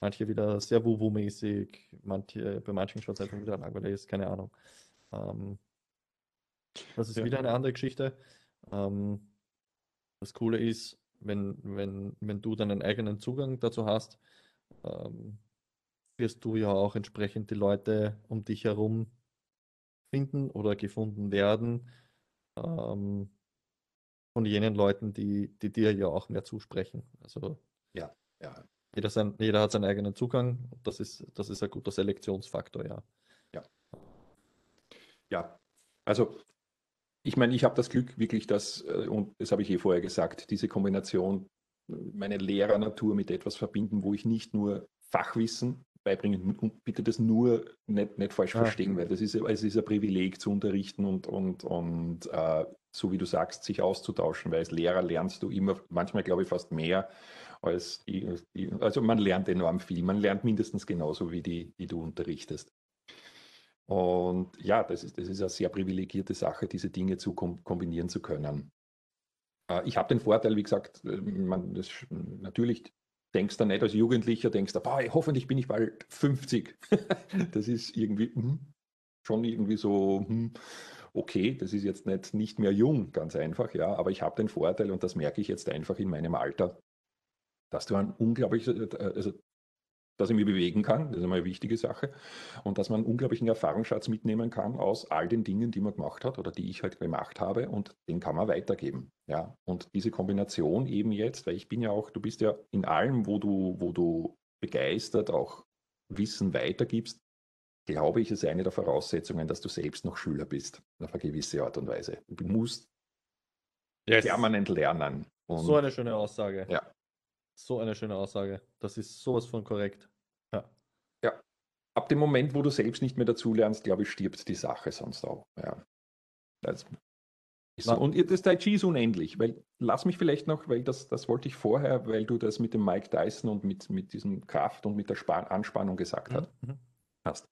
manche wieder sehr wuwu-mäßig, manche, bei manchen schaut es einfach wieder langweilig ist, keine Ahnung. Ähm, das ist ja. wieder eine andere Geschichte. Ähm, das Coole ist, wenn, wenn, wenn du deinen eigenen Zugang dazu hast, ähm, wirst du ja auch entsprechend die Leute um dich herum finden oder gefunden werden ähm, von jenen Leuten, die, die dir ja auch mehr zusprechen. Also ja, ja. Jeder, sein, jeder hat seinen eigenen Zugang. Das ist, das ist ein guter Selektionsfaktor, ja. Ja. Ja, also ich meine, ich habe das Glück wirklich, dass, äh, und das habe ich eh vorher gesagt, diese Kombination, meine Lehrernatur mit etwas verbinden, wo ich nicht nur Fachwissen beibringen und bitte das nur nicht, nicht falsch ja. verstehen, weil das ist, es ist ein Privileg zu unterrichten und, und, und äh, so wie du sagst, sich auszutauschen, weil als Lehrer lernst du immer, manchmal glaube ich fast mehr als also man lernt enorm viel, man lernt mindestens genauso wie die, die du unterrichtest. Und ja, das ist, das ist eine sehr privilegierte Sache, diese Dinge zu kombinieren zu können. Äh, ich habe den Vorteil, wie gesagt, äh, man, das, natürlich denkst du nicht als Jugendlicher, denkst du, boah, hoffentlich bin ich bald 50. das ist irgendwie hm, schon irgendwie so, hm, okay, das ist jetzt nicht, nicht mehr jung, ganz einfach, ja, aber ich habe den Vorteil und das merke ich jetzt einfach in meinem Alter, dass du ein unglaublich, äh, also dass ich mich bewegen kann, das ist einmal eine wichtige Sache, und dass man einen unglaublichen Erfahrungsschatz mitnehmen kann aus all den Dingen, die man gemacht hat oder die ich halt gemacht habe und den kann man weitergeben. Ja, und diese Kombination eben jetzt, weil ich bin ja auch, du bist ja in allem, wo du, wo du begeistert auch Wissen weitergibst, glaube ich, ist eine der Voraussetzungen, dass du selbst noch Schüler bist, auf eine gewisse Art und Weise. Du musst yes. permanent lernen. Und, so eine schöne Aussage. Ja, so eine schöne Aussage. Das ist sowas von korrekt. Ja. Ja. Ab dem Moment, wo du selbst nicht mehr dazulernst, glaube ich, stirbt die Sache sonst auch. Ja. Das so. Und das Tai Chi ist unendlich, weil lass mich vielleicht noch, weil das, das wollte ich vorher, weil du das mit dem Mike Tyson und mit, mit diesem Kraft und mit der Span Anspannung gesagt mhm. mhm. hast.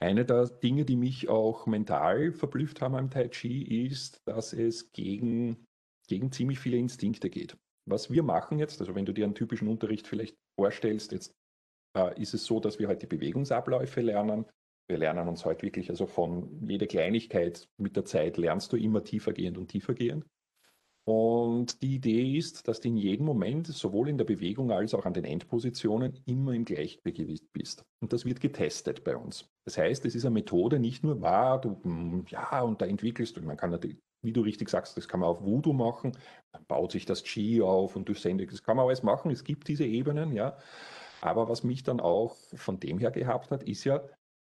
Eine der Dinge, die mich auch mental verblüfft haben am Tai Chi, ist, dass es gegen, gegen ziemlich viele Instinkte geht. Was wir machen jetzt, also wenn du dir einen typischen Unterricht vielleicht vorstellst, jetzt äh, ist es so, dass wir heute die Bewegungsabläufe lernen. Wir lernen uns heute wirklich, also von jeder Kleinigkeit mit der Zeit lernst du immer tiefergehend und tiefergehend. Und die Idee ist, dass du in jedem Moment, sowohl in der Bewegung als auch an den Endpositionen, immer im Gleichgewicht bist. Und das wird getestet bei uns. Das heißt, es ist eine Methode, nicht nur wahr, du, hm, ja, und da entwickelst du, man kann natürlich wie du richtig sagst, das kann man auf Voodoo machen, dann baut sich das Qi auf und du sendest, das kann man alles machen, es gibt diese Ebenen, ja. Aber was mich dann auch von dem her gehabt hat, ist ja,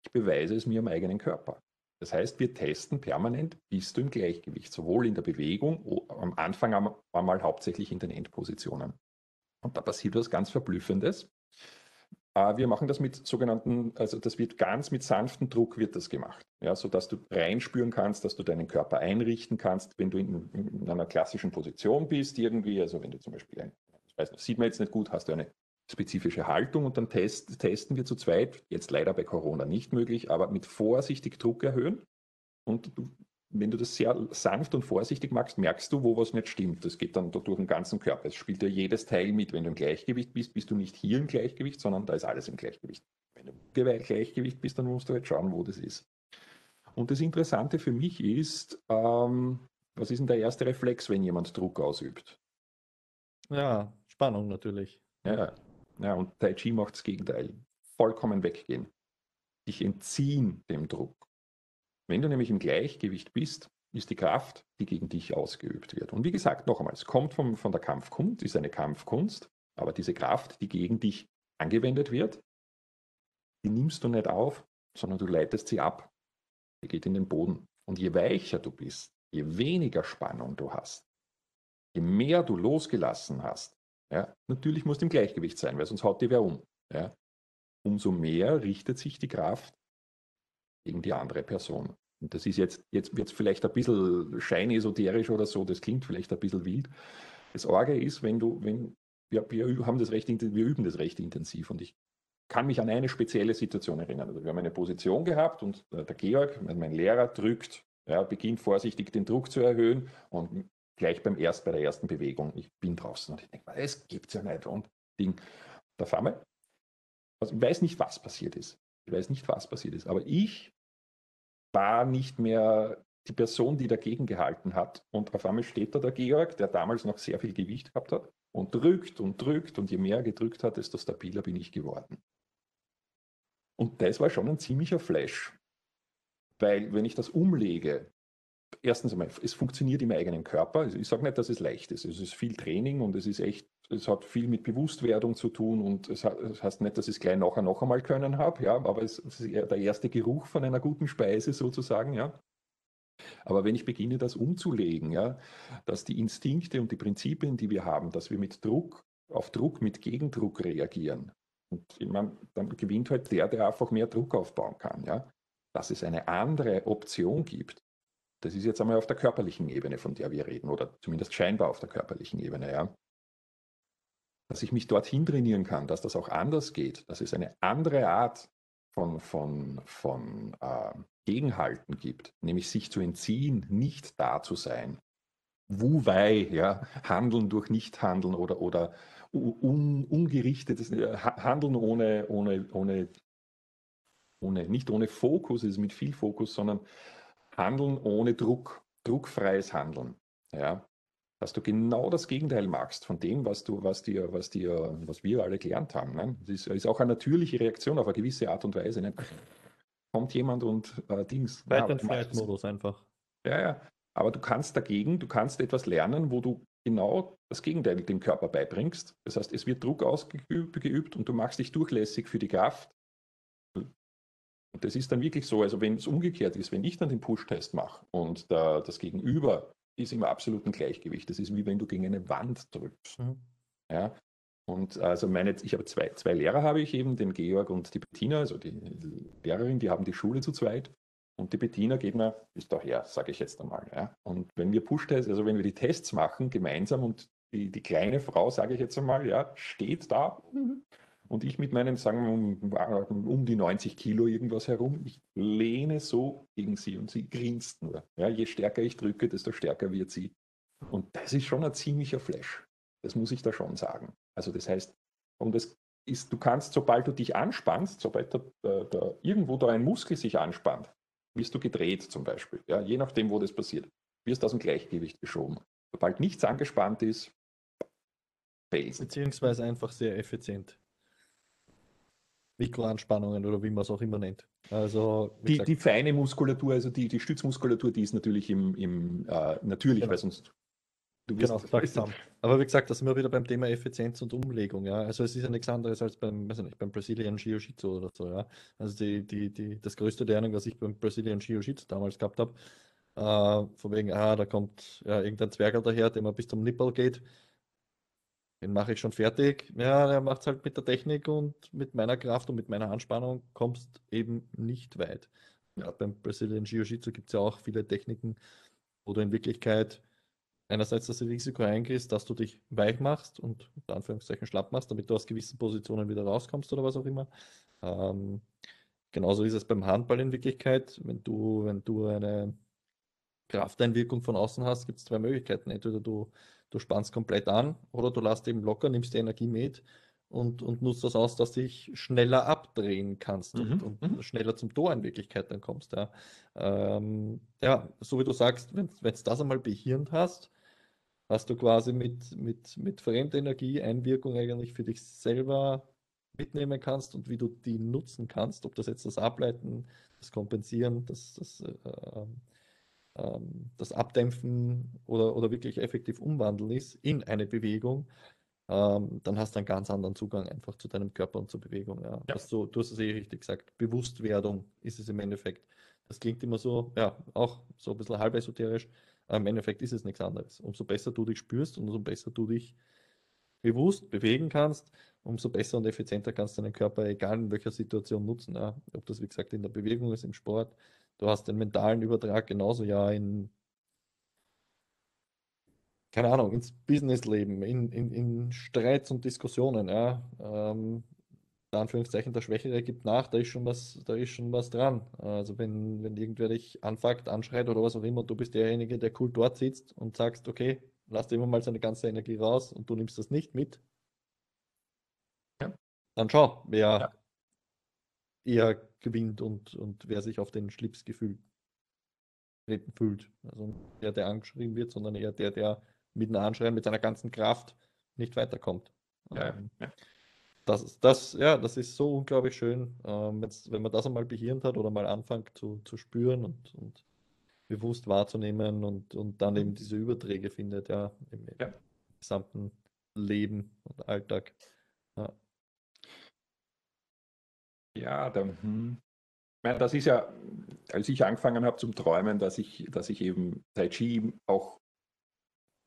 ich beweise es mir am eigenen Körper. Das heißt, wir testen permanent, bist du im Gleichgewicht, sowohl in der Bewegung, am Anfang einmal hauptsächlich in den Endpositionen. Und da passiert was ganz Verblüffendes. Äh, wir machen das mit sogenannten, also das wird ganz mit sanftem Druck wird das gemacht, ja, sodass du reinspüren kannst, dass du deinen Körper einrichten kannst, wenn du in, in einer klassischen Position bist irgendwie, also wenn du zum Beispiel ein, ich weiß nicht, sieht man jetzt nicht gut, hast du eine spezifische Haltung und dann test, testen wir zu zweit, jetzt leider bei Corona nicht möglich, aber mit vorsichtig Druck erhöhen und du wenn du das sehr sanft und vorsichtig machst, merkst du, wo was nicht stimmt. Das geht dann durch den ganzen Körper. Es spielt ja jedes Teil mit. Wenn du im Gleichgewicht bist, bist du nicht hier im Gleichgewicht, sondern da ist alles im Gleichgewicht. Wenn du im Gleichgewicht bist, dann musst du halt schauen, wo das ist. Und das Interessante für mich ist, ähm, was ist denn der erste Reflex, wenn jemand Druck ausübt? Ja, Spannung natürlich. Ja, ja und Tai Chi macht das Gegenteil. Vollkommen weggehen. Dich entziehen dem Druck. Wenn du nämlich im Gleichgewicht bist, ist die Kraft, die gegen dich ausgeübt wird. Und wie gesagt, noch einmal, es kommt vom, von der Kampfkunst, ist eine Kampfkunst, aber diese Kraft, die gegen dich angewendet wird, die nimmst du nicht auf, sondern du leitest sie ab. Die geht in den Boden. Und je weicher du bist, je weniger Spannung du hast, je mehr du losgelassen hast, ja, natürlich musst du im Gleichgewicht sein, weil sonst haut dir wer um. Ja, umso mehr richtet sich die Kraft gegen die andere Person. Und das ist jetzt, jetzt wird es vielleicht ein bisschen scheinesoterisch oder so, das klingt vielleicht ein bisschen wild. Das Orge ist, wenn du, wenn, wir, wir haben das recht, wir üben das recht intensiv und ich kann mich an eine spezielle Situation erinnern. Also wir haben eine Position gehabt und der Georg, mein Lehrer, drückt, ja, beginnt vorsichtig den Druck zu erhöhen und gleich beim erst, bei der ersten Bewegung, ich bin draußen und ich denke, es gibt ja nicht und Ding. Da fahren wir. Also ich weiß nicht, was passiert ist. Ich weiß nicht, was passiert ist. Aber ich war nicht mehr die Person, die dagegen gehalten hat. Und auf einmal steht da der Georg, der damals noch sehr viel Gewicht gehabt hat, und drückt und drückt. Und je mehr er gedrückt hat, desto stabiler bin ich geworden. Und das war schon ein ziemlicher Flash. Weil, wenn ich das umlege, erstens einmal, es funktioniert im eigenen Körper. Ich sage nicht, dass es leicht ist. Es ist viel Training und es ist echt es hat viel mit Bewusstwerdung zu tun und es, heißt nicht, dass ich es gleich nachher noch einmal können habe, ja, aber es ist der erste Geruch von einer guten Speise sozusagen, ja. Aber wenn ich beginne, das umzulegen, ja, dass die Instinkte und die Prinzipien, die wir haben, dass wir mit Druck auf Druck, mit Gegendruck reagieren, und ich meine, dann gewinnt halt der, der einfach mehr Druck aufbauen kann, ja. Dass es eine andere Option gibt. Das ist jetzt einmal auf der körperlichen Ebene, von der wir reden, oder zumindest scheinbar auf der körperlichen Ebene, ja dass ich mich dorthin trainieren kann, dass das auch anders geht, dass es eine andere Art von, von, von äh, Gegenhalten gibt, nämlich sich zu entziehen, nicht da zu sein. Wu-Wei, ja, Handeln durch Nichthandeln oder, oder un, ungerichtetes äh, Handeln ohne, ohne, ohne, ohne, nicht ohne Fokus, es ist mit viel Fokus, sondern Handeln ohne Druck, druckfreies Handeln. Ja, dass du genau das Gegenteil machst von dem, was du, was dir, was dir, was wir alle gelernt haben. Ne? Das ist, ist, auch eine natürliche Reaktion auf eine gewisse Art und Weise. Ne? Kommt jemand und äh, Dings. Fight and Flight Modus einfach. Ja, ja. Aber du kannst dagegen, du kannst etwas lernen, wo du genau das Gegenteil dem Körper beibringst. Das heißt, es wird Druck ausgeübt und du machst dich durchlässig für die Kraft. Und das ist dann wirklich so, also wenn es umgekehrt ist, wenn ich dann den Push-Test mache und der, das Gegenüber ist im absoluten Gleichgewicht. Das ist wie wenn du gegen eine Wand drückst. Mhm. Ja? Und also meine, ich habe zwei, zwei Lehrer habe ich eben, den Georg und die Bettina, also die Lehrerin, die haben die Schule zu zweit. Und die Bettina geht mir, ist doch her, sage ich jetzt einmal. Ja. Und wenn wir Push-Tests, also wenn wir die Tests machen gemeinsam und die, die kleine Frau, sage ich jetzt einmal, ja, steht da mhm. Und ich mit meinen, sagen wir, um, um die 90 Kilo irgendwas herum, ich lehne so gegen sie und sie grinst nur. Ja, je stärker ich drücke, desto stärker wird sie. Und das ist schon ein ziemlicher Flash. Das muss ich da schon sagen. Also das heißt, und das ist, du kannst, sobald du dich anspannst, sobald da, da, da irgendwo da ein Muskel sich anspannt, wirst du gedreht zum Beispiel. Ja, je nachdem, wo das passiert, wirst aus dem Gleichgewicht geschoben. Sobald nichts angespannt ist, Felsen. Beziehungsweise einfach sehr effizient. Mikroanspannungen oder wie man es auch immer nennt. Also, die, gesagt, die, feine Muskulatur, also die, die Stützmuskulatur, die ist natürlich im, im äh, natürlich, ja. weil sonst Du genau, langsam. Aber wie gesagt, da sind wir wieder beim Thema Effizienz und Umlegung, ja. Also es ist ja nichts anderes als beim, weiß nicht, beim Brazilian Jiu-Jitsu oder so, ja. Also die, die, die, das größte Lernen, was ich beim Brazilian Jiu-Jitsu damals gehabt habe, äh, von wegen, ah, da kommt ja, irgendein Zwerger daher, der mal bis zum Nippel geht. Den mache ich schon fertig. Ja, der macht es halt mit der Technik und mit meiner Kraft und mit meiner Anspannung kommst eben nicht weit. Ja, beim Brazilian Jiu-Jitsu gibt es ja auch viele Techniken, wo du in Wirklichkeit einerseits das Risiko eingehst, dass du dich weich machst und unter Anführungszeichen schlapp machst, damit du aus gewissen Positionen wieder rauskommst oder was auch immer. Ähm, genauso ist es beim Handball in Wirklichkeit. Wenn du, wenn du eine Krafteinwirkung von außen hast, gibt es zwei Möglichkeiten. Entweder du, du spannst komplett an oder du lässt eben locker, nimmst die Energie mit und, und nutzt das aus, dass du dich schneller abdrehen kannst mhm. und, und mhm. schneller zum Tor in Wirklichkeit dann kommst. Ja, ähm, ja so wie du sagst, wenn du das einmal behirnt hast, was du quasi mit, mit, mit Fremdenergie, Einwirkung eigentlich für dich selber mitnehmen kannst und wie du die nutzen kannst, ob das jetzt das Ableiten, das Kompensieren, das, das, äh, äh, das Abdämpfen oder, oder wirklich effektiv umwandeln ist in eine Bewegung, ähm, dann hast du einen ganz anderen Zugang einfach zu deinem Körper und zur Bewegung. Ja. ja. Du, du hast es eh richtig gesagt, Bewusstwerdung ist es im Endeffekt. Das klingt immer so, ja, auch so ein bisschen halb esoterisch, im Endeffekt ist es nichts anderes. Umso besser du dich spürst und umso besser du dich bewusst bewegen kannst, umso besser und effizienter kannst du deinen Körper, egal in welcher Situation, nutzen. Ja. Ob das, wie gesagt, in der Bewegung ist, im Sport. Du hast den mentalen Übertrag genauso ja in, keine Ahnung, ins Businessleben, in, in, in Streits und Diskussionen. Ja. Ähm, Anführungszeichen der Schwächere gibt nach, da ist schon was, da ist schon was dran. Also wenn, wenn irgendwer dich anfuckt, anschreit oder was auch immer, du bist derjenige, der cool dort sitzt und sagst, okay, lass dir immer mal seine ganze Energie raus und du nimmst das nicht mit, ja. dann schau, wer ja. Eher gewinnt und, und wer sich auf den Schlips gefühlt fühlt. Also der, der angeschrieben wird, sondern eher der, der mit einem Anschreien, mit seiner ganzen Kraft nicht weiterkommt. Ja, ähm, ja das, das, ja, das ist so unglaublich schön, ähm, jetzt, wenn man das einmal behirnt hat oder mal anfängt zu, zu spüren und, und bewusst wahrzunehmen und, und dann eben diese Überträge findet, ja, im, ja. gesamten Leben und Alltag. Ja, ja dann, hm. das ist ja, als ich angefangen habe zum Träumen, dass ich, dass ich eben Tai Chi auch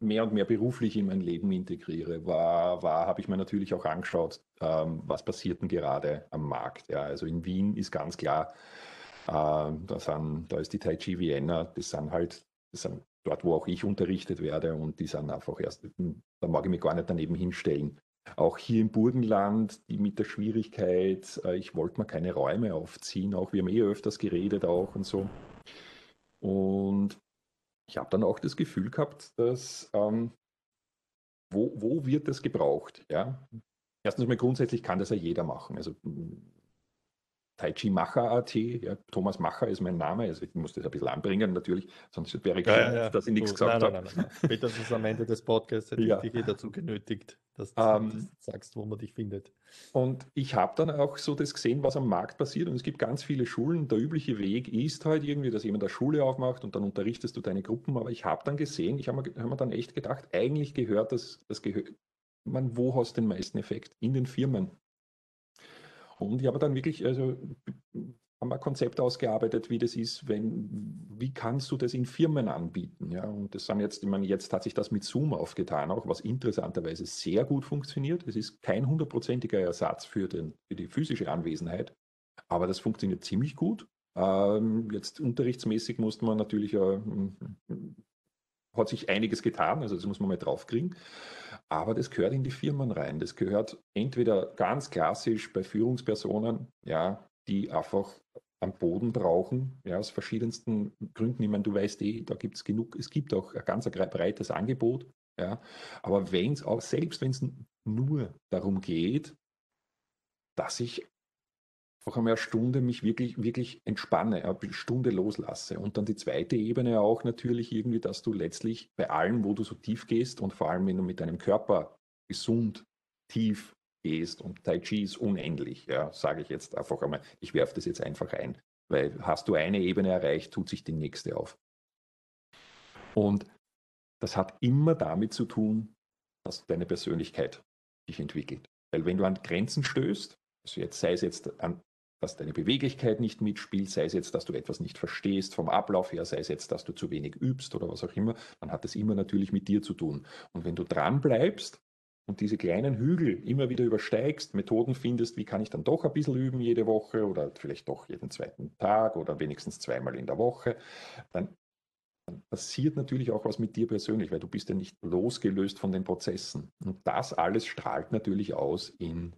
mehr und mehr beruflich in mein Leben integriere, war, war habe ich mir natürlich auch angeschaut, ähm, was passiert denn gerade am Markt. Ja, also in Wien ist ganz klar, äh, da, sind, da ist die Tai Chi Vienna, das sind halt, das sind dort, wo auch ich unterrichtet werde und die sind einfach erst, da mag ich mich gar nicht daneben hinstellen. Auch hier im Burgenland, die mit der Schwierigkeit, äh, ich wollte mir keine Räume aufziehen, auch wir haben eh öfters geredet auch und so. Und ich habe dann auch das Gefühl gehabt, dass ähm, wo, wo wird das gebraucht? Ja? Erstens mal grundsätzlich kann das ja jeder machen. Also Taichi Macher.at, ja, Thomas Macher ist mein Name, also ich muss das ein bisschen anbringen natürlich, sonst wäre ich ja, ja, ja. dass ich nichts so, gesagt habe. Spätestens am Ende des Podcasts hätte ja. ich dich dazu genötigt, dass du ähm, sagst, wo man dich findet. Und ich habe dann auch so das gesehen, was am Markt passiert und es gibt ganz viele Schulen. Der übliche Weg ist halt irgendwie, dass jemand eine Schule aufmacht und dann unterrichtest du deine Gruppen, aber ich habe dann gesehen, ich habe mir, hab mir, dann echt gedacht, eigentlich gehört das, das gehört, man, wo hast du den meisten Effekt? In den Firmen. Und ich habe dann wirklich, also haben wir ein Konzept ausgearbeitet, wie das ist, wenn, wie kannst du das in Firmen anbieten? Ja, und das sind jetzt, ich meine, jetzt hat sich das mit Zoom aufgetan, auch was interessanterweise sehr gut funktioniert. Es ist kein hundertprozentiger Ersatz für, den, für die physische Anwesenheit, aber das funktioniert ziemlich gut. Ähm, jetzt unterrichtsmäßig musste man natürlich, äh, hat sich einiges getan, also das muss man mal draufkriegen. Aber das gehört in die Firmen rein. Das gehört entweder ganz klassisch bei Führungspersonen, ja, die einfach am Boden brauchen, ja, aus verschiedensten Gründen. Ich meine, du weißt eh, da gibt es genug, es gibt auch ein ganz breites Angebot, ja. Aber wenn es auch, selbst wenn es nur darum geht, dass ich einfach einmal eine Stunde mich wirklich, wirklich entspanne, eine Stunde loslasse. Und dann die zweite Ebene auch natürlich irgendwie, dass du letztlich bei allem, wo du so tief gehst und vor allem, wenn du mit deinem Körper gesund tief gehst und Tai Chi ist unendlich, ja, sage ich jetzt einfach einmal, ich werfe das jetzt einfach ein, weil hast du eine Ebene erreicht, tut sich die nächste auf. Und das hat immer damit zu tun, dass deine Persönlichkeit dich entwickelt. Weil wenn du an Grenzen stößt, also jetzt sei es jetzt an, dass deine Beweglichkeit nicht mitspielt, sei es jetzt, dass du etwas nicht verstehst vom Ablauf her, sei es jetzt, dass du zu wenig übst oder was auch immer, dann hat das immer natürlich mit dir zu tun. Und wenn du dran bleibst und diese kleinen Hügel immer wieder übersteigst, Methoden findest, wie kann ich dann doch ein bisschen üben jede Woche oder vielleicht doch jeden zweiten Tag oder wenigstens zweimal in der Woche, dann, passiert natürlich auch was mit dir persönlich, weil du bist ja nicht losgelöst von den Prozessen. Und das alles strahlt natürlich aus in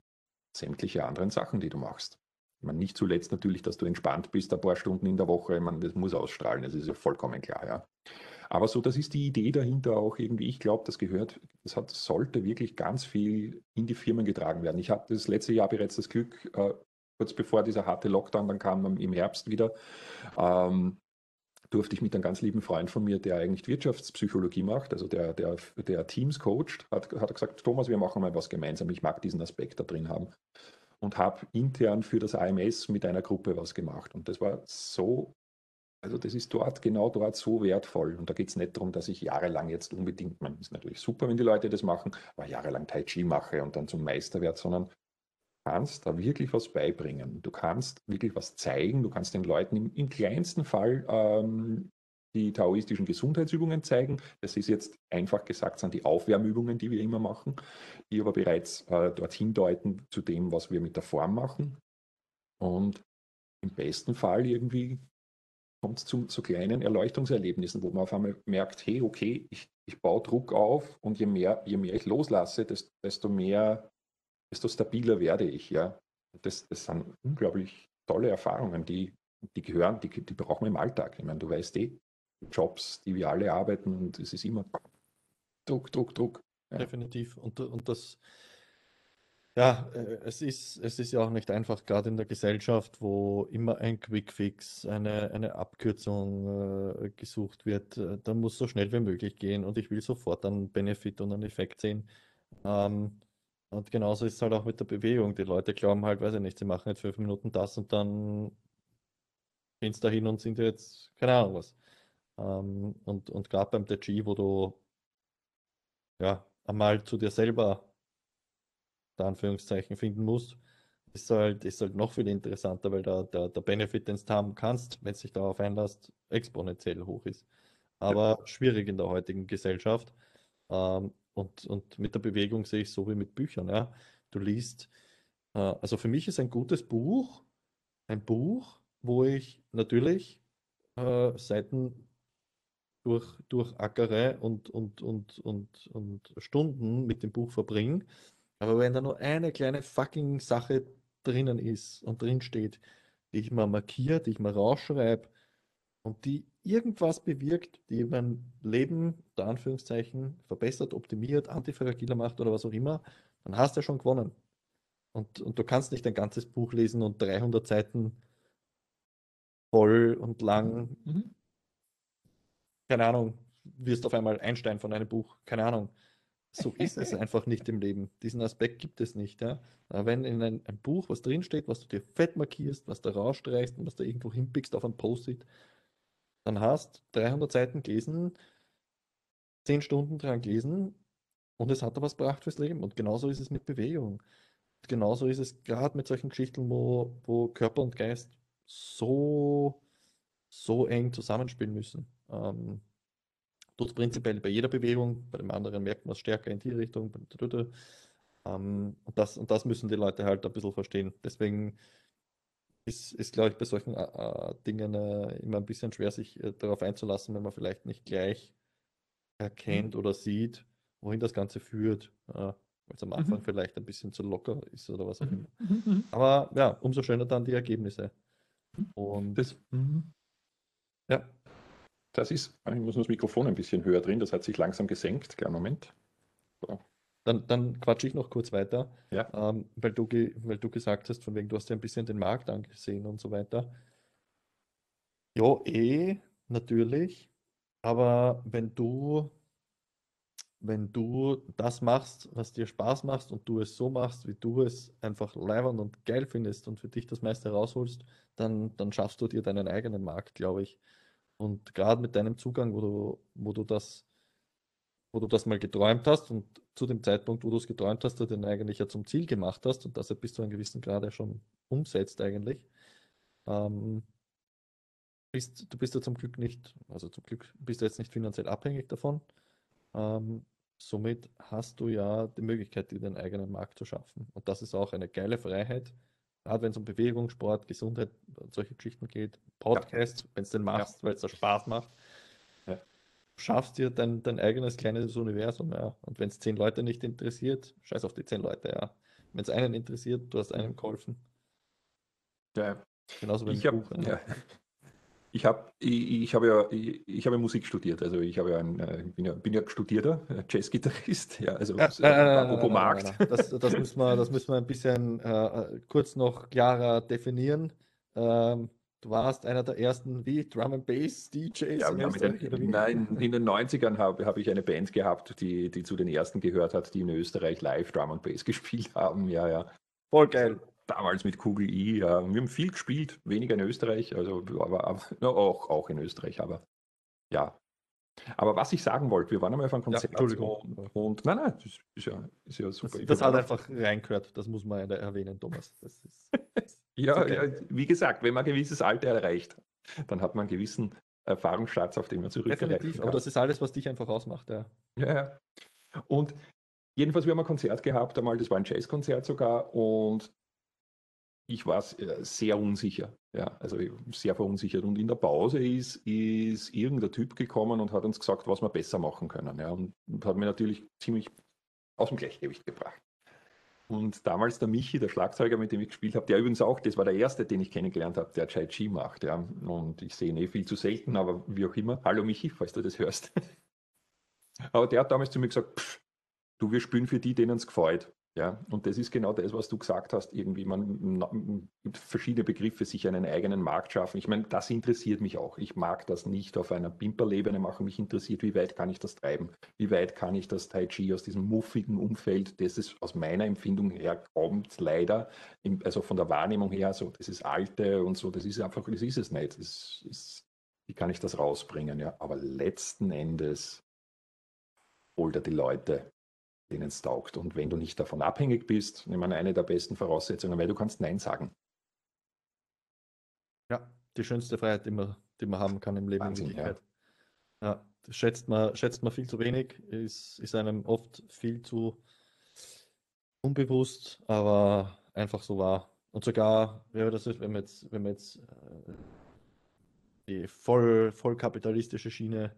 sämtliche anderen Sachen, die du machst. Meine, nicht zuletzt natürlich, dass du entspannt bist, ein paar Stunden in der Woche, ich meine, das muss ausstrahlen, das ist ja vollkommen klar, ja. Aber so, das ist die Idee dahinter auch irgendwie. Ich glaube, das gehört, das hat, sollte wirklich ganz viel in die Firmen getragen werden. Ich hatte das letzte Jahr bereits das Glück, äh, kurz bevor dieser harte Lockdown dann kam, im Herbst wieder, ähm, durfte ich mit einem ganz lieben Freund von mir, der eigentlich Wirtschaftspsychologie macht, also der, der, der Teams coacht, hat, hat gesagt, Thomas, wir machen mal was gemeinsam. Ich mag diesen Aspekt da drin haben. Und habe intern für das AMS mit einer Gruppe was gemacht. Und das war so also das ist dort, genau dort so wertvoll. Und da geht es nicht darum, dass ich jahrelang jetzt unbedingt, man ist natürlich super, wenn die Leute das machen, aber jahrelang Tai Chi mache und dann zum Meister werde, sondern kannst da wirklich was beibringen. Du kannst wirklich was zeigen, du kannst den Leuten im, im kleinsten Fall ähm, die taoistischen Gesundheitsübungen zeigen. Das ist jetzt einfach gesagt, sind die Aufwärmübungen, die wir immer machen, die aber bereits äh, dorthin deuten zu dem, was wir mit der Form machen. Und im besten Fall irgendwie kommt es zu, zu, kleinen Erleuchtungserlebnissen, wo man auf einmal merkt, hey, okay, ich, ich baue Druck auf und je mehr, je mehr ich loslasse, desto mehr, desto stabiler werde ich. Ja. Das, das sind unglaublich tolle Erfahrungen, die, die gehören, die, die brauchen wir im Alltag. Ich meine, du weißt eh, Jobs, die wir alle arbeiten und es ist immer Druck, Druck, Druck. Ja. Definitiv. Und, und das, ja, äh, es ist, es ist ja auch nicht einfach, gerade in der Gesellschaft, wo immer ein Quickfix, eine, eine Abkürzung äh, gesucht wird. Äh, da muss so schnell wie möglich gehen und ich will sofort einen Benefit und einen Effekt sehen. Ähm, und genauso ist es halt auch mit der Bewegung. Die Leute glauben halt, weiß ich nicht, sie machen jetzt fünf Minuten das und dann gehen sie dahin und sind jetzt, keine Ahnung was. Ähm, und und gerade beim Chi, wo du ja einmal zu dir selber der Anführungszeichen finden musst, ist halt, ist halt noch viel interessanter, weil der, der, der Benefit, den du haben kannst, wenn du dich darauf einlässt, exponentiell hoch ist. Aber ja. schwierig in der heutigen Gesellschaft. Ähm, und, und mit der Bewegung sehe ich so wie mit Büchern. Ja. Du liest, äh, also für mich ist ein gutes Buch ein Buch, wo ich natürlich äh, Seiten durch, durchackere und, und, und, und, und Stunden mit dem Buch verbringe aber wenn da nur eine kleine fucking Sache drinnen ist und drin steht, die ich mal markiere, die ich mal rausschreibe und die irgendwas bewirkt, die mein Leben, der Anführungszeichen, verbessert, optimiert, antifragiler macht oder was auch immer, dann hast du ja schon gewonnen. Und, und du kannst nicht ein ganzes Buch lesen und 300 Seiten voll und lang, mhm. Keine Ahnung, wirst auf einmal Einstein von einem Buch, keine Ahnung. So ist es einfach nicht im Leben. Diesen Aspekt gibt es nicht. Ja? Wenn in ein, ein, Buch was drinsteht, was du dir fett markierst, was du rausstreichst und was du irgendwo hinpickst auf ein Post-it, dann hast 300 Seiten gelesen, 10 Stunden dran gelesen und es hat da was gebracht fürs Leben. Und genauso ist es mit Bewegung. Und genauso ist es gerade mit solchen Geschichten, wo, wo Körper und Geist so, so eng zusammenspielen müssen. Ähm, Tut es prinzipiell bei jeder Bewegung, bei dem anderen merkt man es stärker in die Richtung. Ähm, und, das, und das müssen die Leute halt ein bisschen verstehen. Deswegen ist, ist glaube ich, bei solchen äh, äh, Dingen äh, immer ein bisschen schwer, sich äh, darauf einzulassen, wenn man vielleicht nicht gleich erkennt mhm. oder sieht, wohin das Ganze führt. weil es am Anfang mhm. vielleicht ein bisschen zu locker ist oder was auch mhm. immer. Mhm. mhm. Aber ja, umso schöner dann die Ergebnisse. Mhm. Und das, ja, das ist, ich muss das Mikrofon ein bisschen höher drin, das hat sich langsam gesenkt. Kleinen Moment. So. Dann, dann quatsche ich noch kurz weiter, ja. ähm, weil, du weil du gesagt hast, von wegen du hast ja ein bisschen den Markt angesehen und so weiter. Ja, eh, natürlich. Aber wenn du, wenn du das machst, was dir Spaß macht und du es so machst, wie du es einfach leibend und geil findest und für dich das meiste rausholst, dann, dann schaffst du dir deinen eigenen Markt, glaube ich. Und gerade mit deinem Zugang, wo du, wo du das wo du das mal geträumt hast und zu dem Zeitpunkt, wo du es geträumt hast, du den eigentlich ja zum Ziel gemacht hast und das ja bis zu einem gewissen Grad ja schon umsetzt eigentlich. Ähm, bist, du bist ja zum Glück nicht, also zum Glück bist du jetzt nicht finanziell abhängig davon. Ähm, somit hast du ja die Möglichkeit, dir den eigenen Markt zu schaffen. Und das ist auch eine geile Freiheit, gerade wenn es um Bewegung, Sport, Gesundheit, solche Geschichten geht, Podcasts, ja. wenn es den machst, ja. weil es da Spaß macht schaffst dir dein, dein eigenes kleines Universum, ja. Und wenn es zehn Leute nicht interessiert, scheiß auf die zehn Leute, ja. Wenn es einen interessiert, du hast einem geholfen. Ja. Genauso wie im Buch. Ja. Ich habe ich, ich hab ja, ich, ich ja Musik studiert, also ich habe ja ein, äh, bin ja, bin ja studierter äh, Jazzgitarrist, ja, also ja, äh, äh, Markt. Das, das, müssen wir, das müssen wir ein bisschen äh, kurz noch klarer definieren. Ähm, Du warst einer der ersten wie Drum and Bass DJs. Ja, in, den, nein, in den 90ern habe hab ich eine Band gehabt, die, die zu den ersten gehört hat, die in Österreich live Drum and Bass gespielt haben. Ja, ja. Voll geil. Damals mit Kugel I, ja. Wir haben viel gespielt, weniger in Österreich, also aber, aber auch, auch in Österreich, aber ja. Aber was ich sagen wollte, wir waren einmal auf einem Konzert. Ja, Entschuldigung. Und, und, nein, nein, das ist ja, ist ja super. Das, das hat einfach reingehört, das muss man erwähnen, Thomas. Ist, Ja, okay. ja, wie gesagt, wenn man ein gewisses Alter erreicht, dann hat man einen gewissen Erfahrungsschatz, auf den man zurückgreifen Definitiv, aber das ist alles, was dich einfach ausmacht, ja. Ja, ja. Und jedenfalls, wir haben ein Konzert gehabt, einmal, das war ein Jazzkonzert sogar, und ich war äh, sehr unsicher, ja, also sehr verunsichert. Und in der Pause ist, ist irgendein Typ gekommen und hat uns gesagt, was wir besser machen können, ja, und hat mir natürlich ziemlich aus dem Gleichgewicht gebracht. Und damals der Michi, der Schlagzeuger, mit dem ich gespielt habe, der übrigens auch, das war der erste, den ich kennengelernt habe, der Chai Chi macht. Ja. Und ich sehe ihn eh viel zu selten, aber wie auch immer. Hallo Michi, falls du das hörst. aber der hat damals zu mir gesagt, du, wir spielen für die, denen es gefällt. Ja, und das ist genau das, was du gesagt hast. Irgendwie, man gibt verschiedene Begriffe, sich einen eigenen Markt schaffen. Ich meine, das interessiert mich auch. Ich mag das nicht auf einer Pimperlebene machen. Mich interessiert, wie weit kann ich das treiben? Wie weit kann ich das Tai Chi aus diesem muffigen Umfeld, das es aus meiner Empfindung her kommt, leider, also von der Wahrnehmung her, so, das ist alte und so, das ist einfach, das ist es nicht. Das ist, wie kann ich das rausbringen? Ja, aber letzten Endes holt er die Leute denen es taugt. Und wenn du nicht davon abhängig bist, ich meine, eine der besten Voraussetzungen, weil du kannst Nein sagen. Ja, die schönste Freiheit, die man, die man haben kann im Leben. Wahnsinn, ja. ja. das schätzt man, schätzt man viel zu wenig, ist, ist einem oft viel zu unbewusst, aber einfach so wahr. Und sogar, ja, das ist, wenn man jetzt, wenn man jetzt äh, die voll, voll kapitalistische Schiene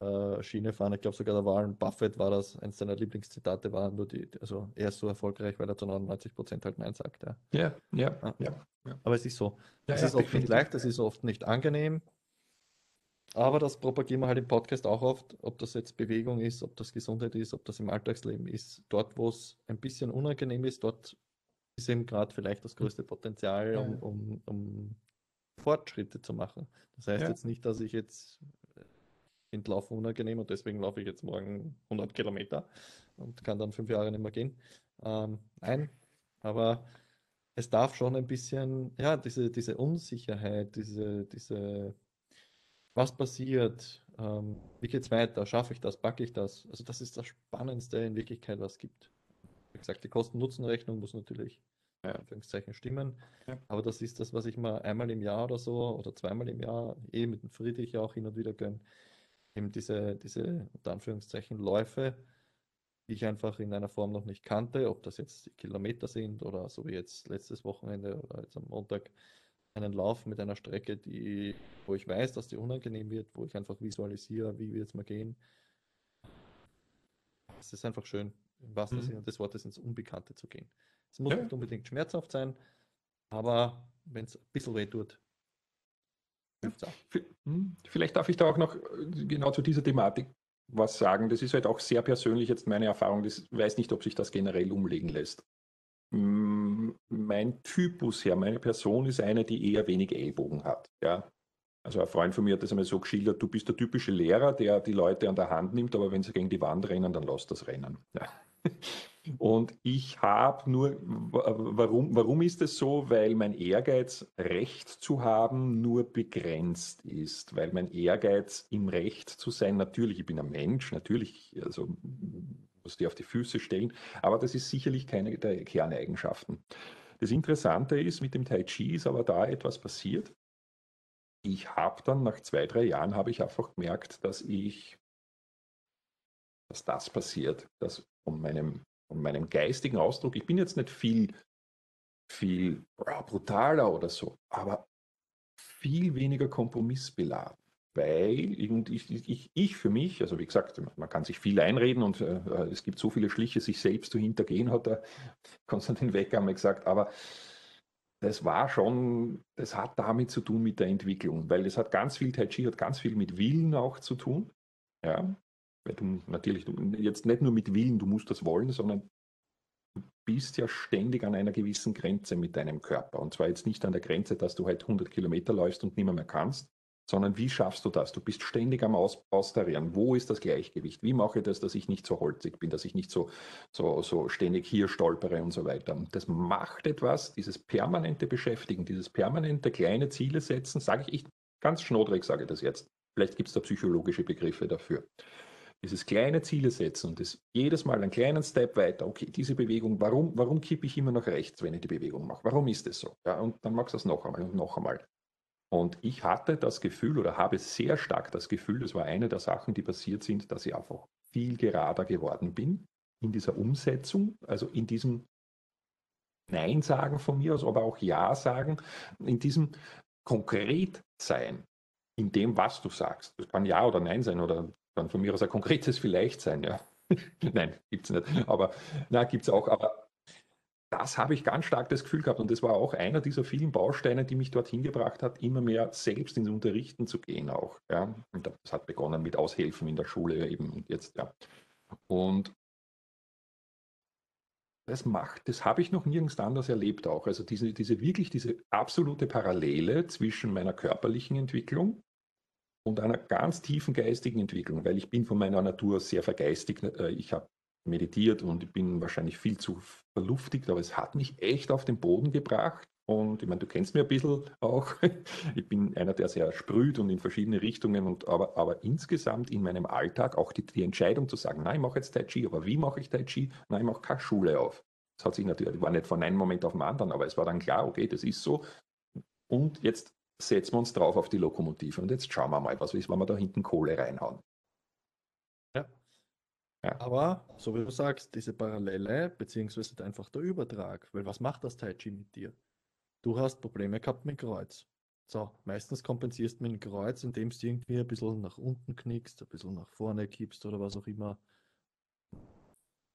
äh, Schiene fahren. Ich glaube sogar der Warren Buffett war das, eins seiner Lieblingszitate war nur die, also er ist so erfolgreich, weil er zu 99 Prozent halt Nein sagt. Ja, ja, ja. ja. ja. Aber es ist so. Ja, es ist oft nicht leicht, es ist oft nicht angenehm. Aber das propagieren wir halt im Podcast auch oft, ob das jetzt Bewegung ist, ob das Gesundheit ist, ob das im Alltagsleben ist. Dort, wo es ein bisschen unangenehm ist, dort ist eben gerade vielleicht das größte Potenzial, um, um, um Fortschritte zu machen. Das heißt ja. jetzt nicht, dass ich jetzt finde Laufen unangenehm und deswegen laufe ich jetzt morgen 100 Kilometer und kann dann fünf Jahre nicht mehr gehen. Ähm, nein, aber es darf schon ein bisschen, ja, diese, diese Unsicherheit, diese, diese, was passiert, ähm, wie geht es weiter, schaffe ich das, packe ich das? Also das ist das Spannendste in Wirklichkeit, was es gibt. Wie gesagt, die Kosten-Nutzen-Rechnung muss natürlich ja. Anführungszeichen stimmen. Ja. Aber das ist das, was ich mal einmal im Jahr oder so oder zweimal im Jahr eh mit dem Friedrich auch hin und wieder gönne eben diese, diese unter Anführungszeichen Läufe, die ich einfach in einer Form noch nicht kannte, ob das jetzt Kilometer sind oder so wie jetzt letztes Wochenende oder jetzt am Montag einen Lauf mit einer Strecke, die, wo ich weiß, dass die unangenehm wird, wo ich einfach visualisiere, wie wird es mal gehen. Es ist einfach schön, im wahrsten mhm. Sinne des Wortes ins Unbekannte zu gehen. Es muss ja. nicht unbedingt schmerzhaft sein, aber wenn es ein bisschen weh tut, hm, vielleicht darf ich da auch noch äh, genau zu dieser Thematik was sagen. Das ist halt auch sehr persönlich jetzt meine Erfahrung. Ich weiß nicht, ob sich das generell umlegen lässt. Mein Typus her, meine Person ist eine, die eher wenig Ellbogen hat. Ja? Also ein Freund von mir hat das einmal so geschildert, du bist der typische Lehrer, der die Leute an der Hand nimmt, aber wenn sie gegen die Wand rennen, dann lass das rennen. Ja. Und ich habe nur, warum, warum ist es so? Weil mein Ehrgeiz, Recht zu haben, nur begrenzt ist. Weil mein Ehrgeiz, im Recht zu sein, natürlich, ich bin ein Mensch, natürlich, also muss die auf die Füße stellen, aber das ist sicherlich keine der Kerneigenschaften. Das Interessante ist, mit dem Tai Chi ist aber da etwas passiert. Ich habe dann nach zwei, drei Jahren habe ich einfach gemerkt, dass ich, dass das passiert, dass von meinem, von meinem geistigen Ausdruck, ich bin jetzt nicht viel, viel brutaler oder so, aber viel weniger kompromissbeladen weil ich, ich, ich, für mich, also wie gesagt, man kann sich viel einreden und äh, es gibt so viele Schliche, sich selbst zu hintergehen, hat der Konstantin Wecker einmal gesagt, aber das war schon, das hat damit zu tun mit der Entwicklung, weil es hat ganz viel, Tai Chi hat ganz viel mit Willen auch zu tun. Ja, weil du natürlich du, jetzt nicht nur mit Willen, du musst das wollen, sondern du bist ja ständig an einer gewissen Grenze mit deinem Körper. Und zwar jetzt nicht an der Grenze, dass du halt 100 Kilometer läufst und nicht mehr, kannst, sondern wie schaffst du das? Du bist ständig am Aus Austarieren. Wo ist das Gleichgewicht? Wie mache ich das, dass ich nicht so holzig bin, dass ich nicht so, so, so ständig hier stolpere und so weiter? Das macht etwas, dieses permanente Beschäftigen, dieses permanente kleine Ziele setzen, sage ich, ich ganz schnodrig sage ich das jetzt. Vielleicht gibt es da psychologische Begriffe dafür. Dieses kleine Ziele setzen und das jedes Mal einen kleinen Step weiter. Okay, diese Bewegung, warum, warum kippe ich immer nach rechts, wenn ich die Bewegung mache? Warum ist das so? Ja, und dann machst du das noch einmal und noch einmal. Und ich hatte das Gefühl oder habe sehr stark das Gefühl, das war eine der Sachen, die passiert sind, dass ich einfach viel gerader geworden bin in dieser Umsetzung, also in diesem Nein sagen von mir aus, aber auch Ja sagen, in diesem konkret sein, in dem, was du sagst. Das kann Ja oder Nein sein oder kann von mir aus ein konkretes Vielleicht sein, ja. Nein, gibt es nicht. Aber na, gibt es auch. Aber das habe ich ganz stark das Gefühl gehabt und das war auch einer dieser vielen Bausteine, die mich dorthin gebracht hat, immer mehr selbst ins Unterrichten zu gehen auch. Ja. Und das hat begonnen mit Aushelfen in der Schule eben und jetzt, ja. Und das macht, das habe ich noch nirgends anders erlebt auch. Also diese, diese wirklich diese absolute Parallele zwischen meiner körperlichen Entwicklung und einer ganz tiefen geistigen Entwicklung, weil ich bin von meiner Natur sehr vergeistigt. Äh, ich habe meditiert und ich bin wahrscheinlich viel zu verluftigt, aber es hat mich echt auf den Boden gebracht. Und ich meine, du kennst mich ein bisschen auch. Ich bin einer, der sehr sprüht und in verschiedene Richtungen. Und aber, aber insgesamt in meinem Alltag auch die, die Entscheidung zu sagen, nein, ich mache jetzt Tai Chi, aber wie mache ich Tai Chi? Nein, ich mache keine Schule auf. Das hat sich natürlich, war nicht von einem Moment auf den anderen, aber es war dann klar, okay, das ist so. Und jetzt setzen wir uns drauf auf die Lokomotive und jetzt schauen wir mal, was ist, wenn wir da hinten Kohle reinhauen. Ja. Aber, so wie du sagst, diese Parallele, beziehungsweise einfach der Übertrag, weil was macht das Tai Chi mit dir? Du hast Probleme gehabt mit Kreuz. So, meistens kompensierst du mit dem Kreuz, indem du irgendwie ein bisschen nach unten knickst, ein bisschen nach vorne kippst oder was auch immer.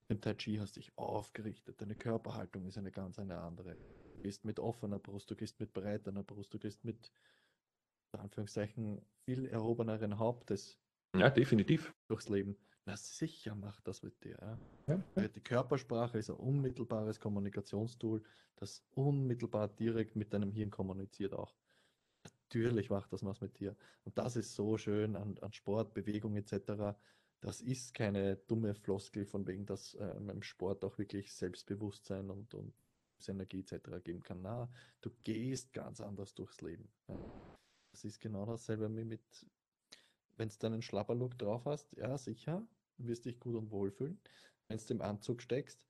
Im Tai Chi hast du dich aufgerichtet, deine Körperhaltung ist eine ganz eine andere. Du gehst mit offener Brust, du gehst mit breiterer Brust, du gehst mit, in Anführungszeichen, viel erhobeneren Hauptes. Ja, definitiv. Durchs Leben. Na sicher macht das mit dir. Ja. Ja, Die Körpersprache ist ein unmittelbares Kommunikationstool, das unmittelbar direkt mit deinem Hirn kommuniziert auch. Natürlich macht das was mit dir. Und das ist so schön an, an Sport, Bewegung etc. Das ist keine dumme Floskel von wegen, dass äh, im Sport auch wirklich Selbstbewusstsein und, und Energie etc. geben kann. Na, du gehst ganz anders durchs Leben. Das ist genau dasselbe wie mit wenn du einen Schlapperlook drauf hast, ja, sicher, wirst dich gut und wohl fühlen. Wenn du im Anzug steckst,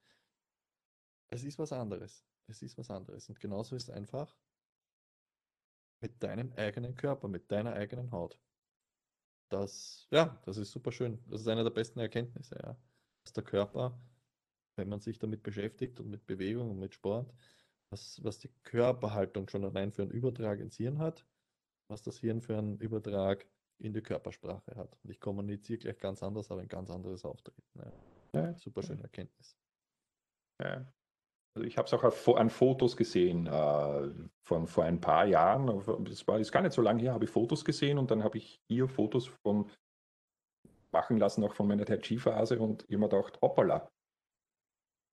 es ist was anderes. Es ist was anderes. Und genauso ist es einfach mit deinem eigenen Körper, mit deiner eigenen Haut. Das, ja, das ist super schön. Das ist eine der besten Erkenntnisse, ja. Dass der Körper, wenn man sich damit beschäftigt und mit Bewegung und mit Sport, was, was die Körperhaltung schon allein für einen Übertrag ins Hirn hat, was das Hirn für einen Übertrag in die Körpersprache hat. Und ich kommuniziere gleich ganz anders, aber ein ganz anderes Auftreten. Ja. Ja. Super schöne Erkenntnis. Ja. Also ich habe es auch an Fotos gesehen äh, von vor ein paar Jahren. Das war ist gar nicht so lange her, habe ich Fotos gesehen und dann habe ich hier Fotos von machen lassen, auch von meiner Tai Chi-Phase und immer gedacht, hoppala,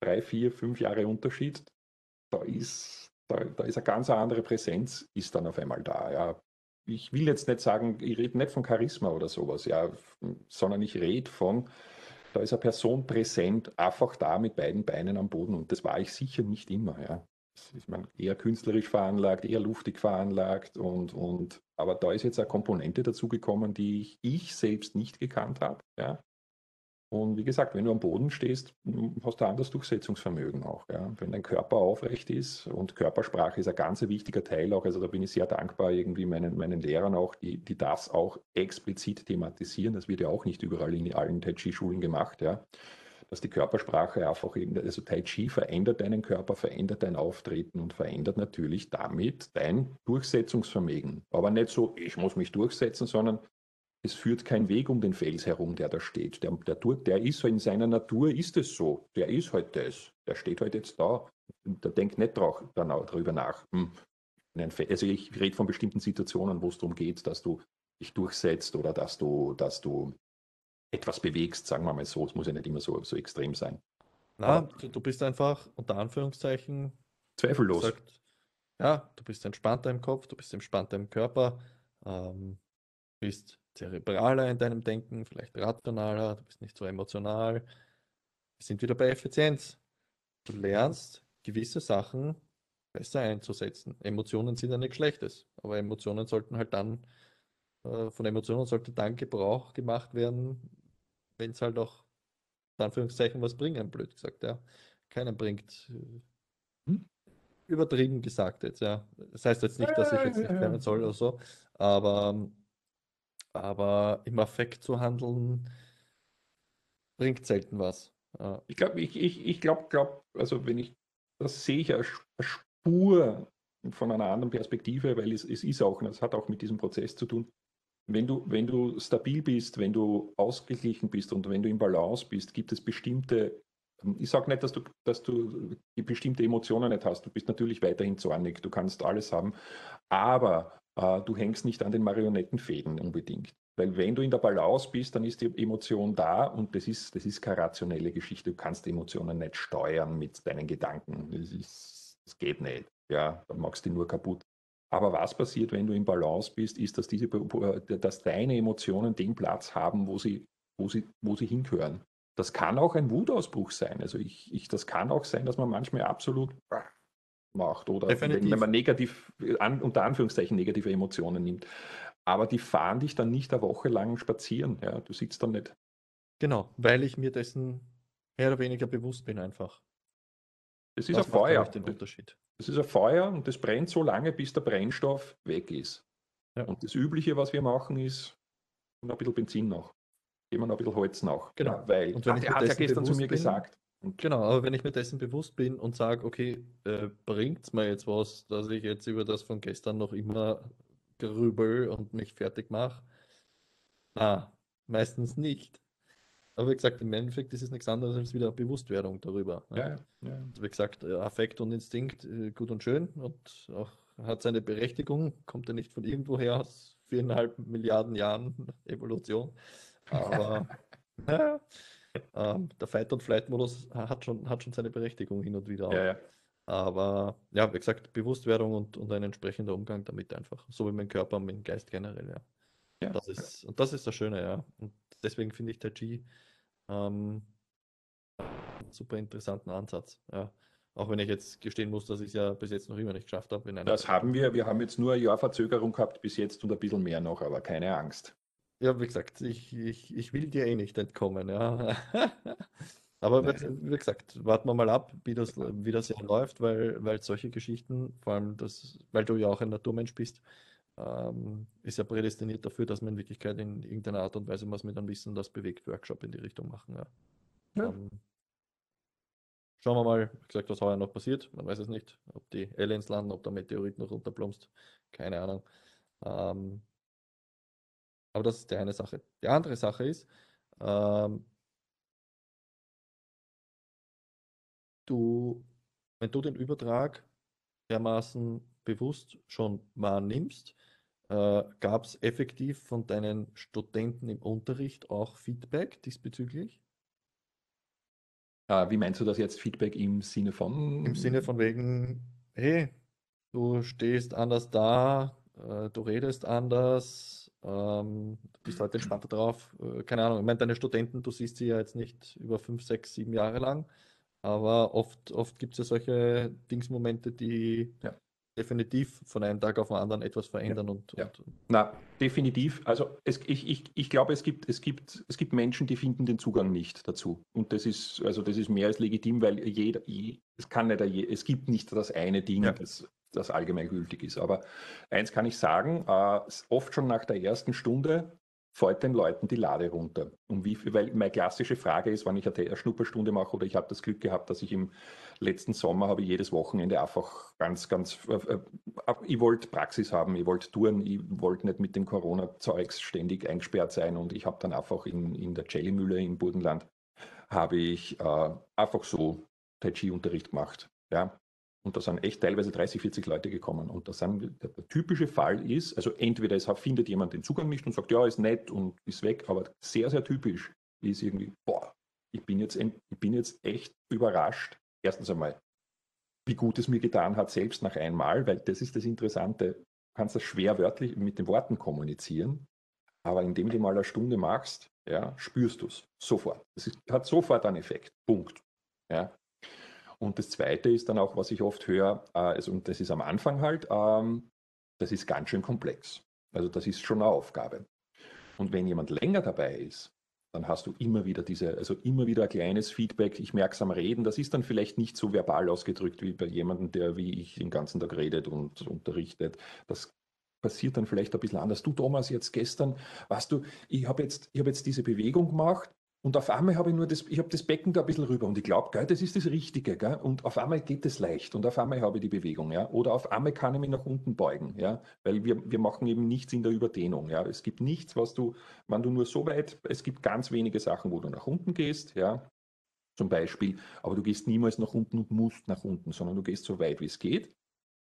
drei, vier, fünf Jahre Unterschied, da ist, da, da ist eine ganz andere Präsenz, ist dann auf einmal da. Ja ich will jetzt nicht sagen, ich rede nicht von Charisma oder sowas, ja, sondern ich rede von da ist eine Person präsent, einfach da mit beiden Beinen am Boden. Und das war ich sicher nicht immer. Ja. Ich meine, eher künstlerisch veranlagt, eher luftig veranlagt. Und, und, aber da ist jetzt eine Komponente dazugekommen, die ich, ich selbst nicht gekannt habe. Ja. Und wie gesagt, wenn du am Boden stehst, hast du ein anderes Durchsetzungsvermögen auch. Ja. Wenn dein Körper aufrecht ist und Körpersprache ist ein ganz wichtiger Teil auch, also da bin ich sehr dankbar irgendwie meinen, meinen Lehrern auch, die, die das auch explizit thematisieren. Das wird ja auch nicht überall in allen Tai Chi-Schulen gemacht, ja. Dass die Körpersprache einfach eben, also Tai Chi verändert deinen Körper, verändert dein Auftreten und verändert natürlich damit dein Durchsetzungsvermögen. Aber nicht so, ich muss mich durchsetzen, sondern es führt kein Weg um den Fels herum, der da steht. Der, der, der ist in seiner Natur, ist es so. Der ist halt das. Der steht halt jetzt da. Der denkt nicht darüber nach. Hm. Also ich rede von bestimmten Situationen, wo es darum geht, dass du dich durchsetzt oder dass du, dass du etwas bewegst, sagen wir mal so. Es muss ja nicht immer so, so extrem sein. Na, du, du bist einfach unter Anführungszeichen zweifellos. Gesagt, ja, du bist entspannter im Kopf, du bist entspannter im Körper, ähm, bist zerebraler in deinem Denken, vielleicht rationaler, du bist nicht so emotional. Wir sind wieder bei Effizienz. Du lernst gewisse Sachen besser einzusetzen. Emotionen sind ja nichts Schlechtes, aber Emotionen sollten halt dann, äh, von Emotionen sollte dann Gebrauch gemacht werden, wenn es halt auch, in Anführungszeichen, was bringen, blöd gesagt, ja. Keiner bringt. Hm? Übertrieben gesagt jetzt, ja. Das heißt jetzt nicht, dass ich jetzt nicht lernen soll oder so, aber aber im Affekt zu handeln bringt selten was. Ja. Ich glaube, ich, ich, ich glaub, glaub, also wenn ich, das sehe ich als Spur von einer anderen Perspektive, weil es, es ist auch, es hat auch mit diesem Prozess zu tun. Wenn du, wenn du stabil bist, wenn du ausgeglichen bist und wenn du im Balance bist, gibt es bestimmte, ich sage nicht, dass du, dass du bestimmte Emotionen nicht hast. Du bist natürlich weiterhin zornig, du kannst alles haben, aber du hängst nicht an den Marionettenfäden unbedingt. Weil wenn du in der Balance bist, dann ist die Emotion da und das ist, das ist keine rationelle Geschichte. Du kannst Emotionen nicht steuern mit deinen Gedanken. Das, ist, das geht nicht. Ja, dann machst du die nur kaputt. Aber was passiert, wenn du in Balance bist, ist, dass, diese, dass deine Emotionen den Platz haben, wo sie, wo sie, wo sie hingehören. Das kann auch ein Wutausbruch sein. Also ich, ich, das kann auch sein, dass man manchmal absolut macht oder wenn, wenn, man negativ, an, unter Anführungszeichen negative Emotionen nimmt. Aber die fahren dich dann nicht eine Woche lang spazieren. Ja, du sitzt dann nicht. Genau, weil ich mir dessen mehr oder weniger bewusst bin einfach. Das ist ein Feuer. Den Unterschied. Das ist ein Feuer und das brennt so lange, bis der Brennstoff weg ist. Ja. Und das Übliche, was wir machen, ist noch ein bisschen Benzin nach. Geben wir noch ein bisschen Holz nach. Genau. Ja, weil, und wenn ach, ich hat ja gestern zu mir bin, gesagt, Genau, aber wenn ich mir dessen bewusst bin und sage, okay, äh, bringt es mir jetzt was, dass ich jetzt über das von gestern noch immer grübel und mich fertig mache? Ah, meistens nicht. Aber wie gesagt, im Endeffekt ist es nichts anderes als wieder Bewusstwerdung darüber. Ne? Ja, ja. Also wie gesagt, äh, Affekt und Instinkt, äh, gut und schön und auch hat seine Berechtigung, kommt ja nicht von irgendwoher aus viereinhalb Milliarden Jahren Evolution. Aber ähm, der Fight-and-Flight-Modus hat schon, hat schon seine Berechtigung hin und wieder auch. Ja, ja. Aber ja, wie gesagt, Bewusstwerdung und, und ein entsprechender Umgang damit einfach. So wie mein Körper und mein Geist generell, ja. ja. Das ist, und das ist das Schöne, ja. Und deswegen finde ich Tai Chi ähm, einen super interessanten Ansatz. Ja. Auch wenn ich jetzt gestehen muss, dass ich es ja bis jetzt noch immer nicht geschafft habe. Das haben wir. Wir haben jetzt nur ein Jahr Verzögerung gehabt bis jetzt und ein bisschen mehr noch, aber keine Angst. Ja, wie gesagt, ich, ich, ich will dir eh nicht entkommen, ja. Aber wie gesagt, warten wir mal ab, wie das, wie das ja läuft, weil, weil solche Geschichten, vor allem das, weil du ja auch ein Naturmensch bist, ähm, ist ja prädestiniert dafür, dass man in Wirklichkeit in irgendeiner Art und Weise was mit einem Wissen, das bewegt, Workshop in die Richtung machen. Ja. ja. Ähm, schauen wir mal, wie gesagt, was heuer noch passiert. Man weiß es nicht, ob die Aliens landen, ob der Meteorit noch runterplumpst. Keine Ahnung. Ähm, aber das ist die eine Sache. Die andere Sache ist, ähm, du, wenn du den Übertrag dermaßen bewusst schon wahrnimmst, äh, gab es effektiv von deinen Studenten im Unterricht auch Feedback diesbezüglich? Äh, wie meinst du das jetzt Feedback im Sinne von? Im Sinne von wegen, hey, du stehst anders da, äh, du redest anders, Ähm, du bist heute entspannter drauf. Äh, keine Ahnung, ich meine, deine Studenten, du siehst sie ja jetzt nicht über fünf, sechs, sieben Jahre lang, aber oft, oft gibt es ja solche Dingsmomente, die Ja. definitiv von einem Tag auf den anderen etwas verändern und, Ja. und Na, definitiv. Also es, ich, ich, ich glaube, es gibt, es, gibt, es gibt Menschen, die finden den Zugang nicht dazu. Und das ist, also das ist mehr als legitim, weil jeder, je, es kann nicht, je- es gibt nicht das eine Ding, Ja. das, das allgemeingültig ist. Aber eins kann ich sagen, äh, oft schon nach der ersten Stunde fällt den Leuten die Lade runter. Und wie weil meine klassische Frage ist, wann ich eine Schnupperstunde mache oder ich habe das Glück gehabt, dass ich im letzten Sommer habe ich jedes Wochenende einfach ganz, ganz, äh, ich wollte Praxis haben, ich wollte touren, ich wollte nicht mit dem Corona-Zeugs ständig eingesperrt sein und ich habe dann einfach in, in der Jelly-Mühle im Burgenland habe ich äh, einfach so Tai Chi-Unterricht gemacht. Ja. Und da sind echt teilweise 30, 40 Leute gekommen. Und das sind, der, der typische Fall ist, also entweder es findet jemand den Zugang nicht und sagt, ja, ist nett und ist weg, aber sehr, sehr typisch ist irgendwie, boah, ich bin jetzt, ich bin jetzt echt überrascht. Erstens einmal, wie gut es mir getan hat, selbst nach einmal, weil das ist das Interessante. Du kannst das schwer wörtlich mit den Worten kommunizieren, aber indem du mal eine Stunde machst, ja, spürst du es sofort. Es hat sofort einen Effekt. Punkt. Ja. Und das Zweite ist dann auch, was ich oft höre, äh, also, und das ist am Anfang halt, ähm, das ist ganz schön komplex. Also das ist schon eine Aufgabe. Und wenn jemand länger dabei ist, dann hast du immer wieder diese, also immer wieder ein kleines Feedback. Ich merke es am Reden. Das ist dann vielleicht nicht so verbal ausgedrückt wie bei jemandem, der wie ich den ganzen Tag redet und unterrichtet. Das passiert dann vielleicht ein bisschen anders. Du, Thomas, jetzt gestern, weißt du, ich habe jetzt, ich habe jetzt diese Bewegung gemacht und auf einmal habe ich nur das, ich habe das Becken da ein bisschen rüber und ich glaube, das ist das Richtige, gell? Und auf einmal geht es leicht und auf einmal habe ich die Bewegung, ja. Oder auf einmal kann ich mich nach unten beugen, ja. Weil wir, wir machen eben nichts in der Überdehnung, ja. Es gibt nichts, was du, wenn du nur so weit, es gibt ganz wenige Sachen, wo du nach unten gehst, ja. Zum Beispiel, aber du gehst niemals nach unten und musst nach unten, sondern du gehst so weit, wie es geht.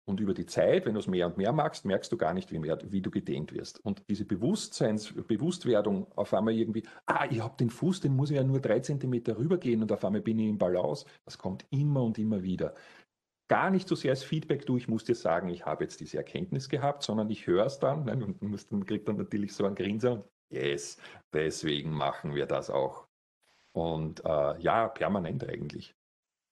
Und über die Zeit, wenn du es mehr und mehr machst, merkst du gar nicht, wie, mehr, wie du gedehnt wirst. Und diese Bewusstseins, Bewusstwerdung auf einmal irgendwie, ah, ich habe den Fuß, den muss ich ja nur drei Zentimeter rübergehen und auf einmal bin ich im Balance, das kommt immer und immer wieder. Gar nicht so sehr als Feedback, du, ich muss dir sagen, ich habe jetzt diese Erkenntnis gehabt, sondern ich höre es dann ne, und muss, dann kriegt dann natürlich so ein Grinser, yes, deswegen machen wir das auch. Und äh, ja, permanent eigentlich.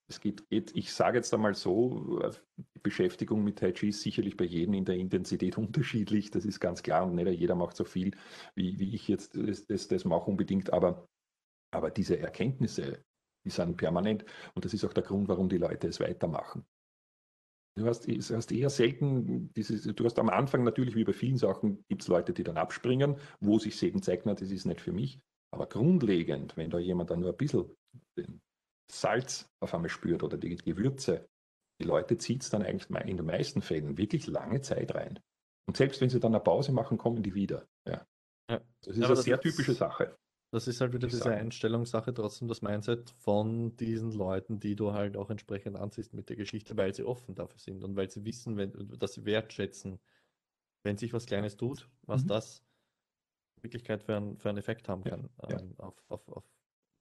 Es geht, geht, ich sage jetzt einmal so, äh, die Beschäftigung mit Tai Chi ist sicherlich bei jedem in der Intensität unterschiedlich, das ist ganz klar und nicht jeder macht so viel, wie, wie ich jetzt das, das, das mache unbedingt, aber, aber diese Erkenntnisse, die sind permanent und das ist auch der Grund, warum die Leute es weitermachen. Du hast, hast eher selten, dieses, du hast am Anfang natürlich wie bei vielen Sachen, gibt es Leute, die dann abspringen, wo sich eben zeigt, na, das ist nicht für mich. Aber grundlegend, wenn da jemand dann nur ein bisschen Salz auf einmal spürt oder die Gewürze, die Leute zieht es dann eigentlich in den meisten Fällen wirklich lange Zeit rein. Und selbst wenn sie dann eine Pause machen, kommen die wieder. Ja. Ja. Das ist Aber eine das sehr ist- typische Sache. Das ist halt wieder diese sagen. Einstellungssache, trotzdem das Mindset von diesen Leuten, die du halt auch entsprechend anziehst mit der Geschichte, weil sie offen dafür sind und weil sie wissen, wenn, dass sie wertschätzen, wenn sich was Kleines tut, was Mhm. das in Wirklichkeit für, einen, für einen Effekt haben Ja, kann ja. ähm, auf, auf, auf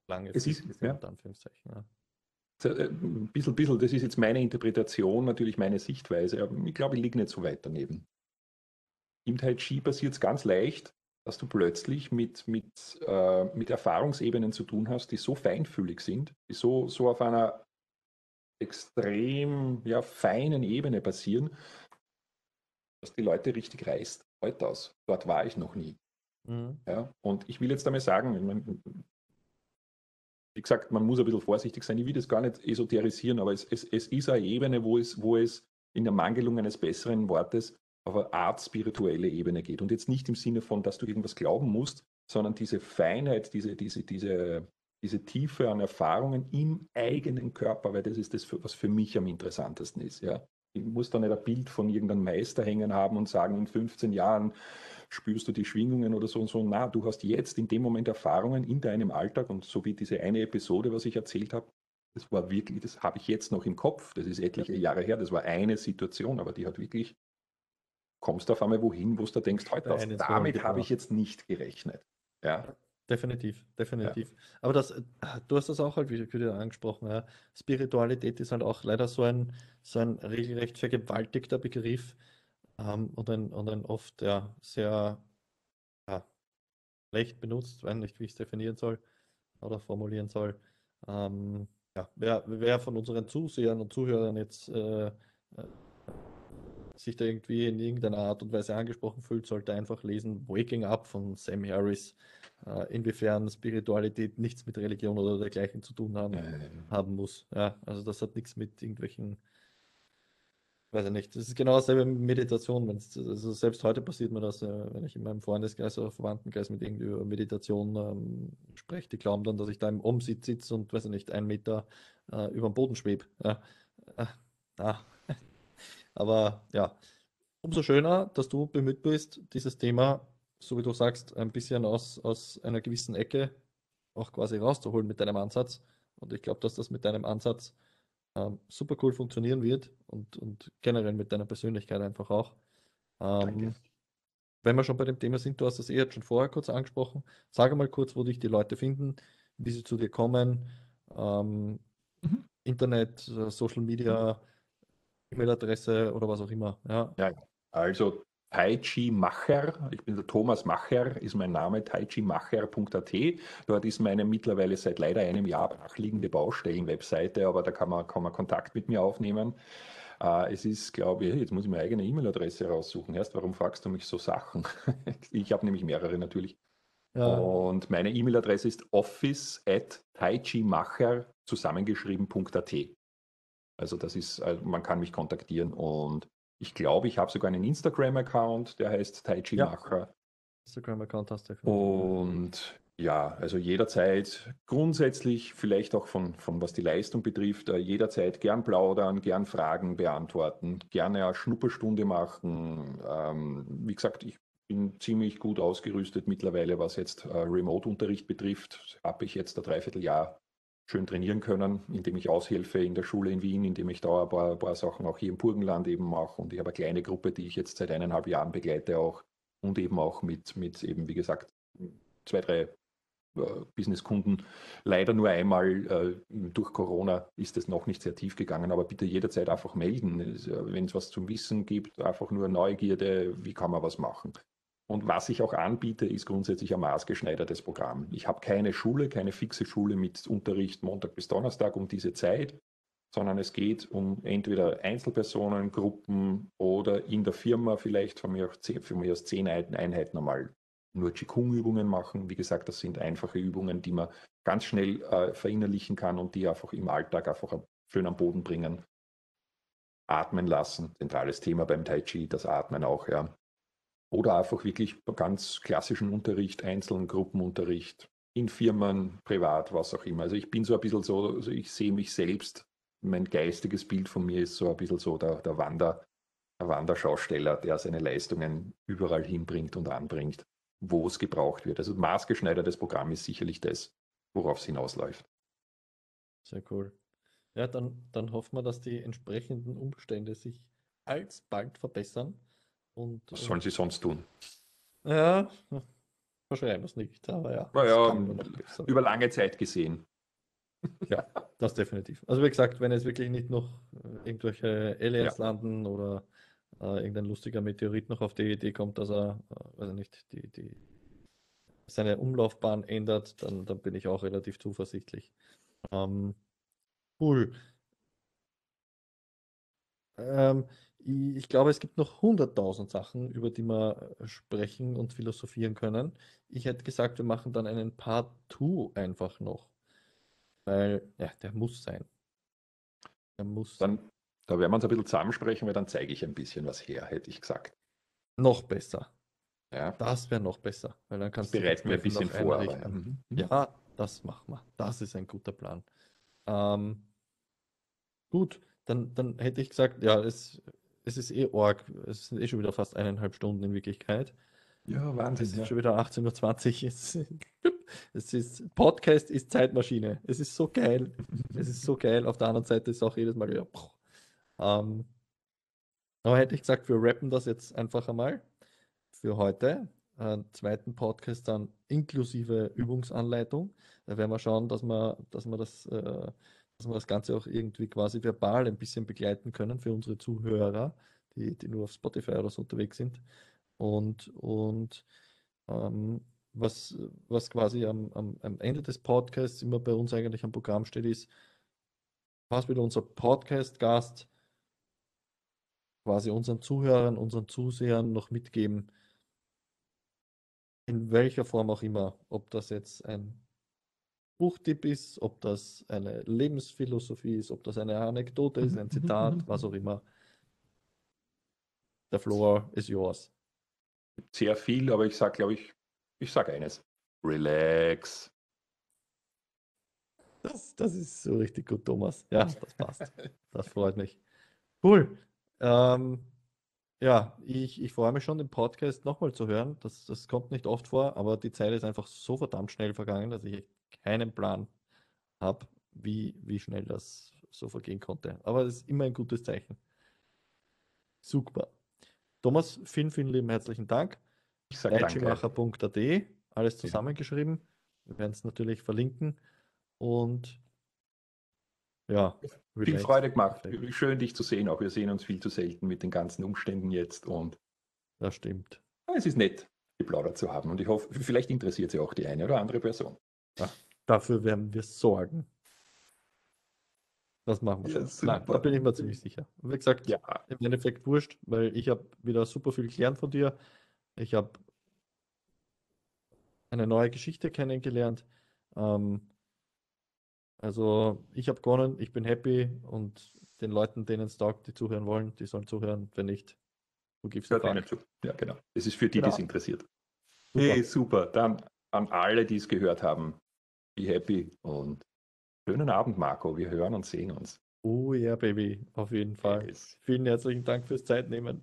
lange Es ist- Frist, ja. Anführungszeichen. Ja. So, äh, Ein bisschen, bisschen, das ist jetzt meine Interpretation, natürlich meine Sichtweise, aber ich glaube, ich liege nicht so weit daneben. Im Tai Chi passiert es ganz leicht, dass du plötzlich mit, mit, äh, mit Erfahrungsebenen zu tun hast, die so feinfühlig sind, die so, so auf einer extrem ja, feinen Ebene passieren, dass die Leute richtig reißt. Heute aus. Dort war ich noch nie. Mhm. Ja, und ich will jetzt einmal sagen, wie gesagt, man muss ein bisschen vorsichtig sein. Ich will das gar nicht esoterisieren, aber es, es, es ist eine Ebene, wo es, wo es in der Mangelung eines besseren Wortes auf eine Art spirituelle Ebene geht. Und jetzt nicht im Sinne von, dass du irgendwas glauben musst, sondern diese Feinheit, diese, diese, diese, diese Tiefe an Erfahrungen im eigenen Körper, weil das ist das, was für mich am interessantesten ist. Ja. Ich muss da nicht ein Bild von irgendeinem Meister hängen haben und sagen, in 15 Jahren spürst du die Schwingungen oder so und so. Na, du hast jetzt in dem Moment Erfahrungen in deinem Alltag und so wie diese eine Episode, was ich erzählt habe, das war wirklich, das habe ich jetzt noch im Kopf. Das ist etliche Jahre her. Das war eine Situation, aber die hat wirklich, kommst auf einmal wohin, wo du denkst, heute aus, damit habe ich gebracht. jetzt nicht gerechnet. Ja, Definitiv, definitiv. Aber das, du hast das auch halt wieder, wieder angesprochen. Ja. Spiritualität ist halt auch leider so ein, so ein regelrecht vergewaltigter Begriff ähm, und, ein, und ein oft ja, sehr schlecht benutzt, weiß nicht, wie ich es definieren soll oder formulieren soll. Ähm, ja, wer, wer von unseren Zusehern und Zuhörern jetzt äh, äh, sich da irgendwie in irgendeiner Art und Weise angesprochen fühlt, sollte einfach lesen Waking Up von Sam Harris, äh, inwiefern Spiritualität nichts mit Religion oder dergleichen zu tun haben, haben muss. Ja, also das hat nichts mit irgendwelchen weiß ich nicht, das ist genau dasselbe mit Meditation. Also selbst heute passiert mir das, äh, wenn ich in meinem Freundeskreis oder Verwandtenkreis mit irgendwie über Meditation ähm, spreche, die glauben dann, dass ich da im Umsitz sitze und, weiß ich nicht, einen Meter äh, über dem Boden schwebe. Ja. Äh. Aber ja, umso schöner, dass du bemüht bist, dieses Thema, so wie du sagst, ein bisschen aus, aus einer gewissen Ecke auch quasi rauszuholen mit deinem Ansatz. Und ich glaube, dass das mit deinem Ansatz ähm, super cool funktionieren wird und, und generell mit deiner Persönlichkeit einfach auch. Ähm, wenn wir schon bei dem Thema sind, du hast das eh jetzt schon vorher kurz angesprochen. Sage mal kurz, wo dich die Leute finden, wie sie zu dir kommen, ähm, mhm. Internet, äh, Social Media, E-Mail-Adresse oder was auch immer. Ja. ja, also Taichi Macher, ich bin der Thomas Macher, ist mein Name, taichimacher.at. Dort ist meine mittlerweile seit leider einem Jahr brachliegende Baustellen-Webseite, aber da kann man, kann man Kontakt mit mir aufnehmen. Uh, es ist, glaube ich, jetzt muss ich meine eigene E-Mail-Adresse raussuchen. Erst, warum fragst du mich so Sachen? ich habe nämlich mehrere natürlich. Ja. Und meine E-Mail-Adresse ist office at taichimacher zusammengeschrieben.at. Also das ist, also man kann mich kontaktieren und ich glaube, ich habe sogar einen Instagram-Account, der heißt Taichi Macher. Ja. Instagram-Account hast du. Und ja, also jederzeit grundsätzlich, vielleicht auch von, von was die Leistung betrifft, äh, jederzeit gern plaudern, gern Fragen beantworten, gerne eine Schnupperstunde machen. Ähm, wie gesagt, ich bin ziemlich gut ausgerüstet mittlerweile, was jetzt äh, Remote-Unterricht betrifft. Habe ich jetzt ein Dreivierteljahr schön trainieren können, indem ich aushelfe in der Schule in Wien, indem ich da ein paar, ein paar Sachen auch hier im Burgenland eben mache. Und ich habe eine kleine Gruppe, die ich jetzt seit eineinhalb Jahren begleite auch und eben auch mit, mit eben, wie gesagt, zwei, drei äh, Businesskunden. Leider nur einmal äh, durch Corona ist es noch nicht sehr tief gegangen, aber bitte jederzeit einfach melden. Wenn es was zum Wissen gibt, einfach nur Neugierde, wie kann man was machen. Und was ich auch anbiete, ist grundsätzlich ein maßgeschneidertes Programm. Ich habe keine Schule, keine fixe Schule mit Unterricht Montag bis Donnerstag um diese Zeit, sondern es geht um entweder Einzelpersonen, Gruppen oder in der Firma vielleicht von mir, zehn, von mir aus zehn Einheiten einmal nur Qigong-Übungen machen. Wie gesagt, das sind einfache Übungen, die man ganz schnell äh, verinnerlichen kann und die einfach im Alltag einfach schön am Boden bringen. Atmen lassen, zentrales Thema beim Tai Chi, das Atmen auch, ja. Oder einfach wirklich ganz klassischen Unterricht, einzelnen Gruppenunterricht, in Firmen, privat, was auch immer. Also ich bin so ein bisschen so, also ich sehe mich selbst, mein geistiges Bild von mir ist so ein bisschen so der, der, Wander, der Wanderschausteller, der seine Leistungen überall hinbringt und anbringt, wo es gebraucht wird. Also maßgeschneidertes Programm ist sicherlich das, worauf es hinausläuft. Sehr cool. Ja, dann, dann hoffen wir, dass die entsprechenden Umstände sich alsbald verbessern und, Was sollen sie sonst tun? Ja, wahrscheinlich nicht, aber ja. Naja, über lange Zeit gesehen. Ja, das definitiv. Also wie gesagt, wenn jetzt wirklich nicht noch äh, irgendwelche Aliens ja. landen oder äh, irgendein lustiger Meteorit noch auf die Idee kommt, dass er, äh, weiß nicht, die, die, seine Umlaufbahn ändert, dann, dann bin ich auch relativ zuversichtlich. Ähm, cool. Ähm, ich glaube, es gibt noch hunderttausend Sachen, über die wir äh, sprechen und philosophieren können. Ich hätte gesagt, wir machen dann einen Part 2 einfach noch. Weil, ja, der muss sein. Der muss. Dann, da werden wir uns ein bisschen zusammensprechen, weil dann zeige ich ein bisschen was her, hätte ich gesagt. Noch besser. Ja. Das wäre noch besser. Weil dann kannst Bereiten wir ein bisschen vor. Aber, ja. Mhm. ja, das machen wir. Das ist ein guter Plan. Ähm, gut, dann, dann hätte ich gesagt, ja, es es ist eh arg. Es sind eh schon wieder fast eineinhalb Stunden in Wirklichkeit. Ja, Wahnsinn. Es ist ja. schon wieder 18.20 Uhr. Es, es ist, Podcast ist Zeitmaschine. Es ist so geil. es ist so geil. Auf der anderen Seite ist auch jedes Mal wieder. Ähm, aber hätte ich gesagt, wir rappen das jetzt einfach einmal für heute. Einen zweiten Podcast dann inklusive Übungsanleitung. Da werden wir schauen, dass wir, dass wir das äh, dass wir das Ganze auch irgendwie quasi verbal ein bisschen begleiten können für unsere Zuhörer, die, die nur auf Spotify oder so unterwegs sind. Und, und ähm, was, was quasi am, am, am Ende des Podcasts immer bei uns eigentlich am Programm steht, ist, was wird unser Podcast-Gast quasi unseren Zuhörern, unseren Zusehern noch mitgeben, in welcher Form auch immer, ob das jetzt ein Buchtipp ist, ob das eine Lebensphilosophie ist, ob das eine Anekdote ist, ein Zitat, was auch immer. Der Floor ist yours. Sehr viel, aber ich sage, glaube ich, ich sage eines. Relax. Das, das ist so richtig gut, Thomas. Ja, das passt. Das freut mich. Cool. Ähm, ja, ich, ich freue mich schon, den Podcast nochmal zu hören. Das, das kommt nicht oft vor, aber die Zeit ist einfach so verdammt schnell vergangen, dass ich keinen Plan habe, wie, wie schnell das so vergehen konnte. Aber es ist immer ein gutes Zeichen. Super. Thomas, vielen, vielen lieben herzlichen Dank. Ich sage danke. alles zusammengeschrieben. Wir werden es natürlich verlinken. Und ja. Viel Freude gemacht. Schön, dich zu sehen. Auch wir sehen uns viel zu selten mit den ganzen Umständen jetzt. Und das stimmt. Es ist nett, geplaudert zu haben. Und ich hoffe, vielleicht interessiert sie auch die eine oder andere Person. Ja, dafür werden wir sorgen. Das machen wir schon. Ja, Nein, da bin ich mir ziemlich sicher. Wie gesagt, ja. im Endeffekt wurscht, weil ich habe wieder super viel gelernt von dir. Ich habe eine neue Geschichte kennengelernt. Ähm, also ich habe gewonnen, ich bin happy und den Leuten, denen es taugt, die zuhören wollen, die sollen zuhören. Wenn nicht, du gibst Hört Fragen. zu. Ja, genau. Es ist für die, genau. die es interessiert. Super. Hey, super. Dann an alle, die es gehört haben, be happy und schönen Abend, Marco. Wir hören und sehen uns. Oh ja, Baby, auf jeden Fall. Yes. Vielen herzlichen Dank fürs Zeitnehmen.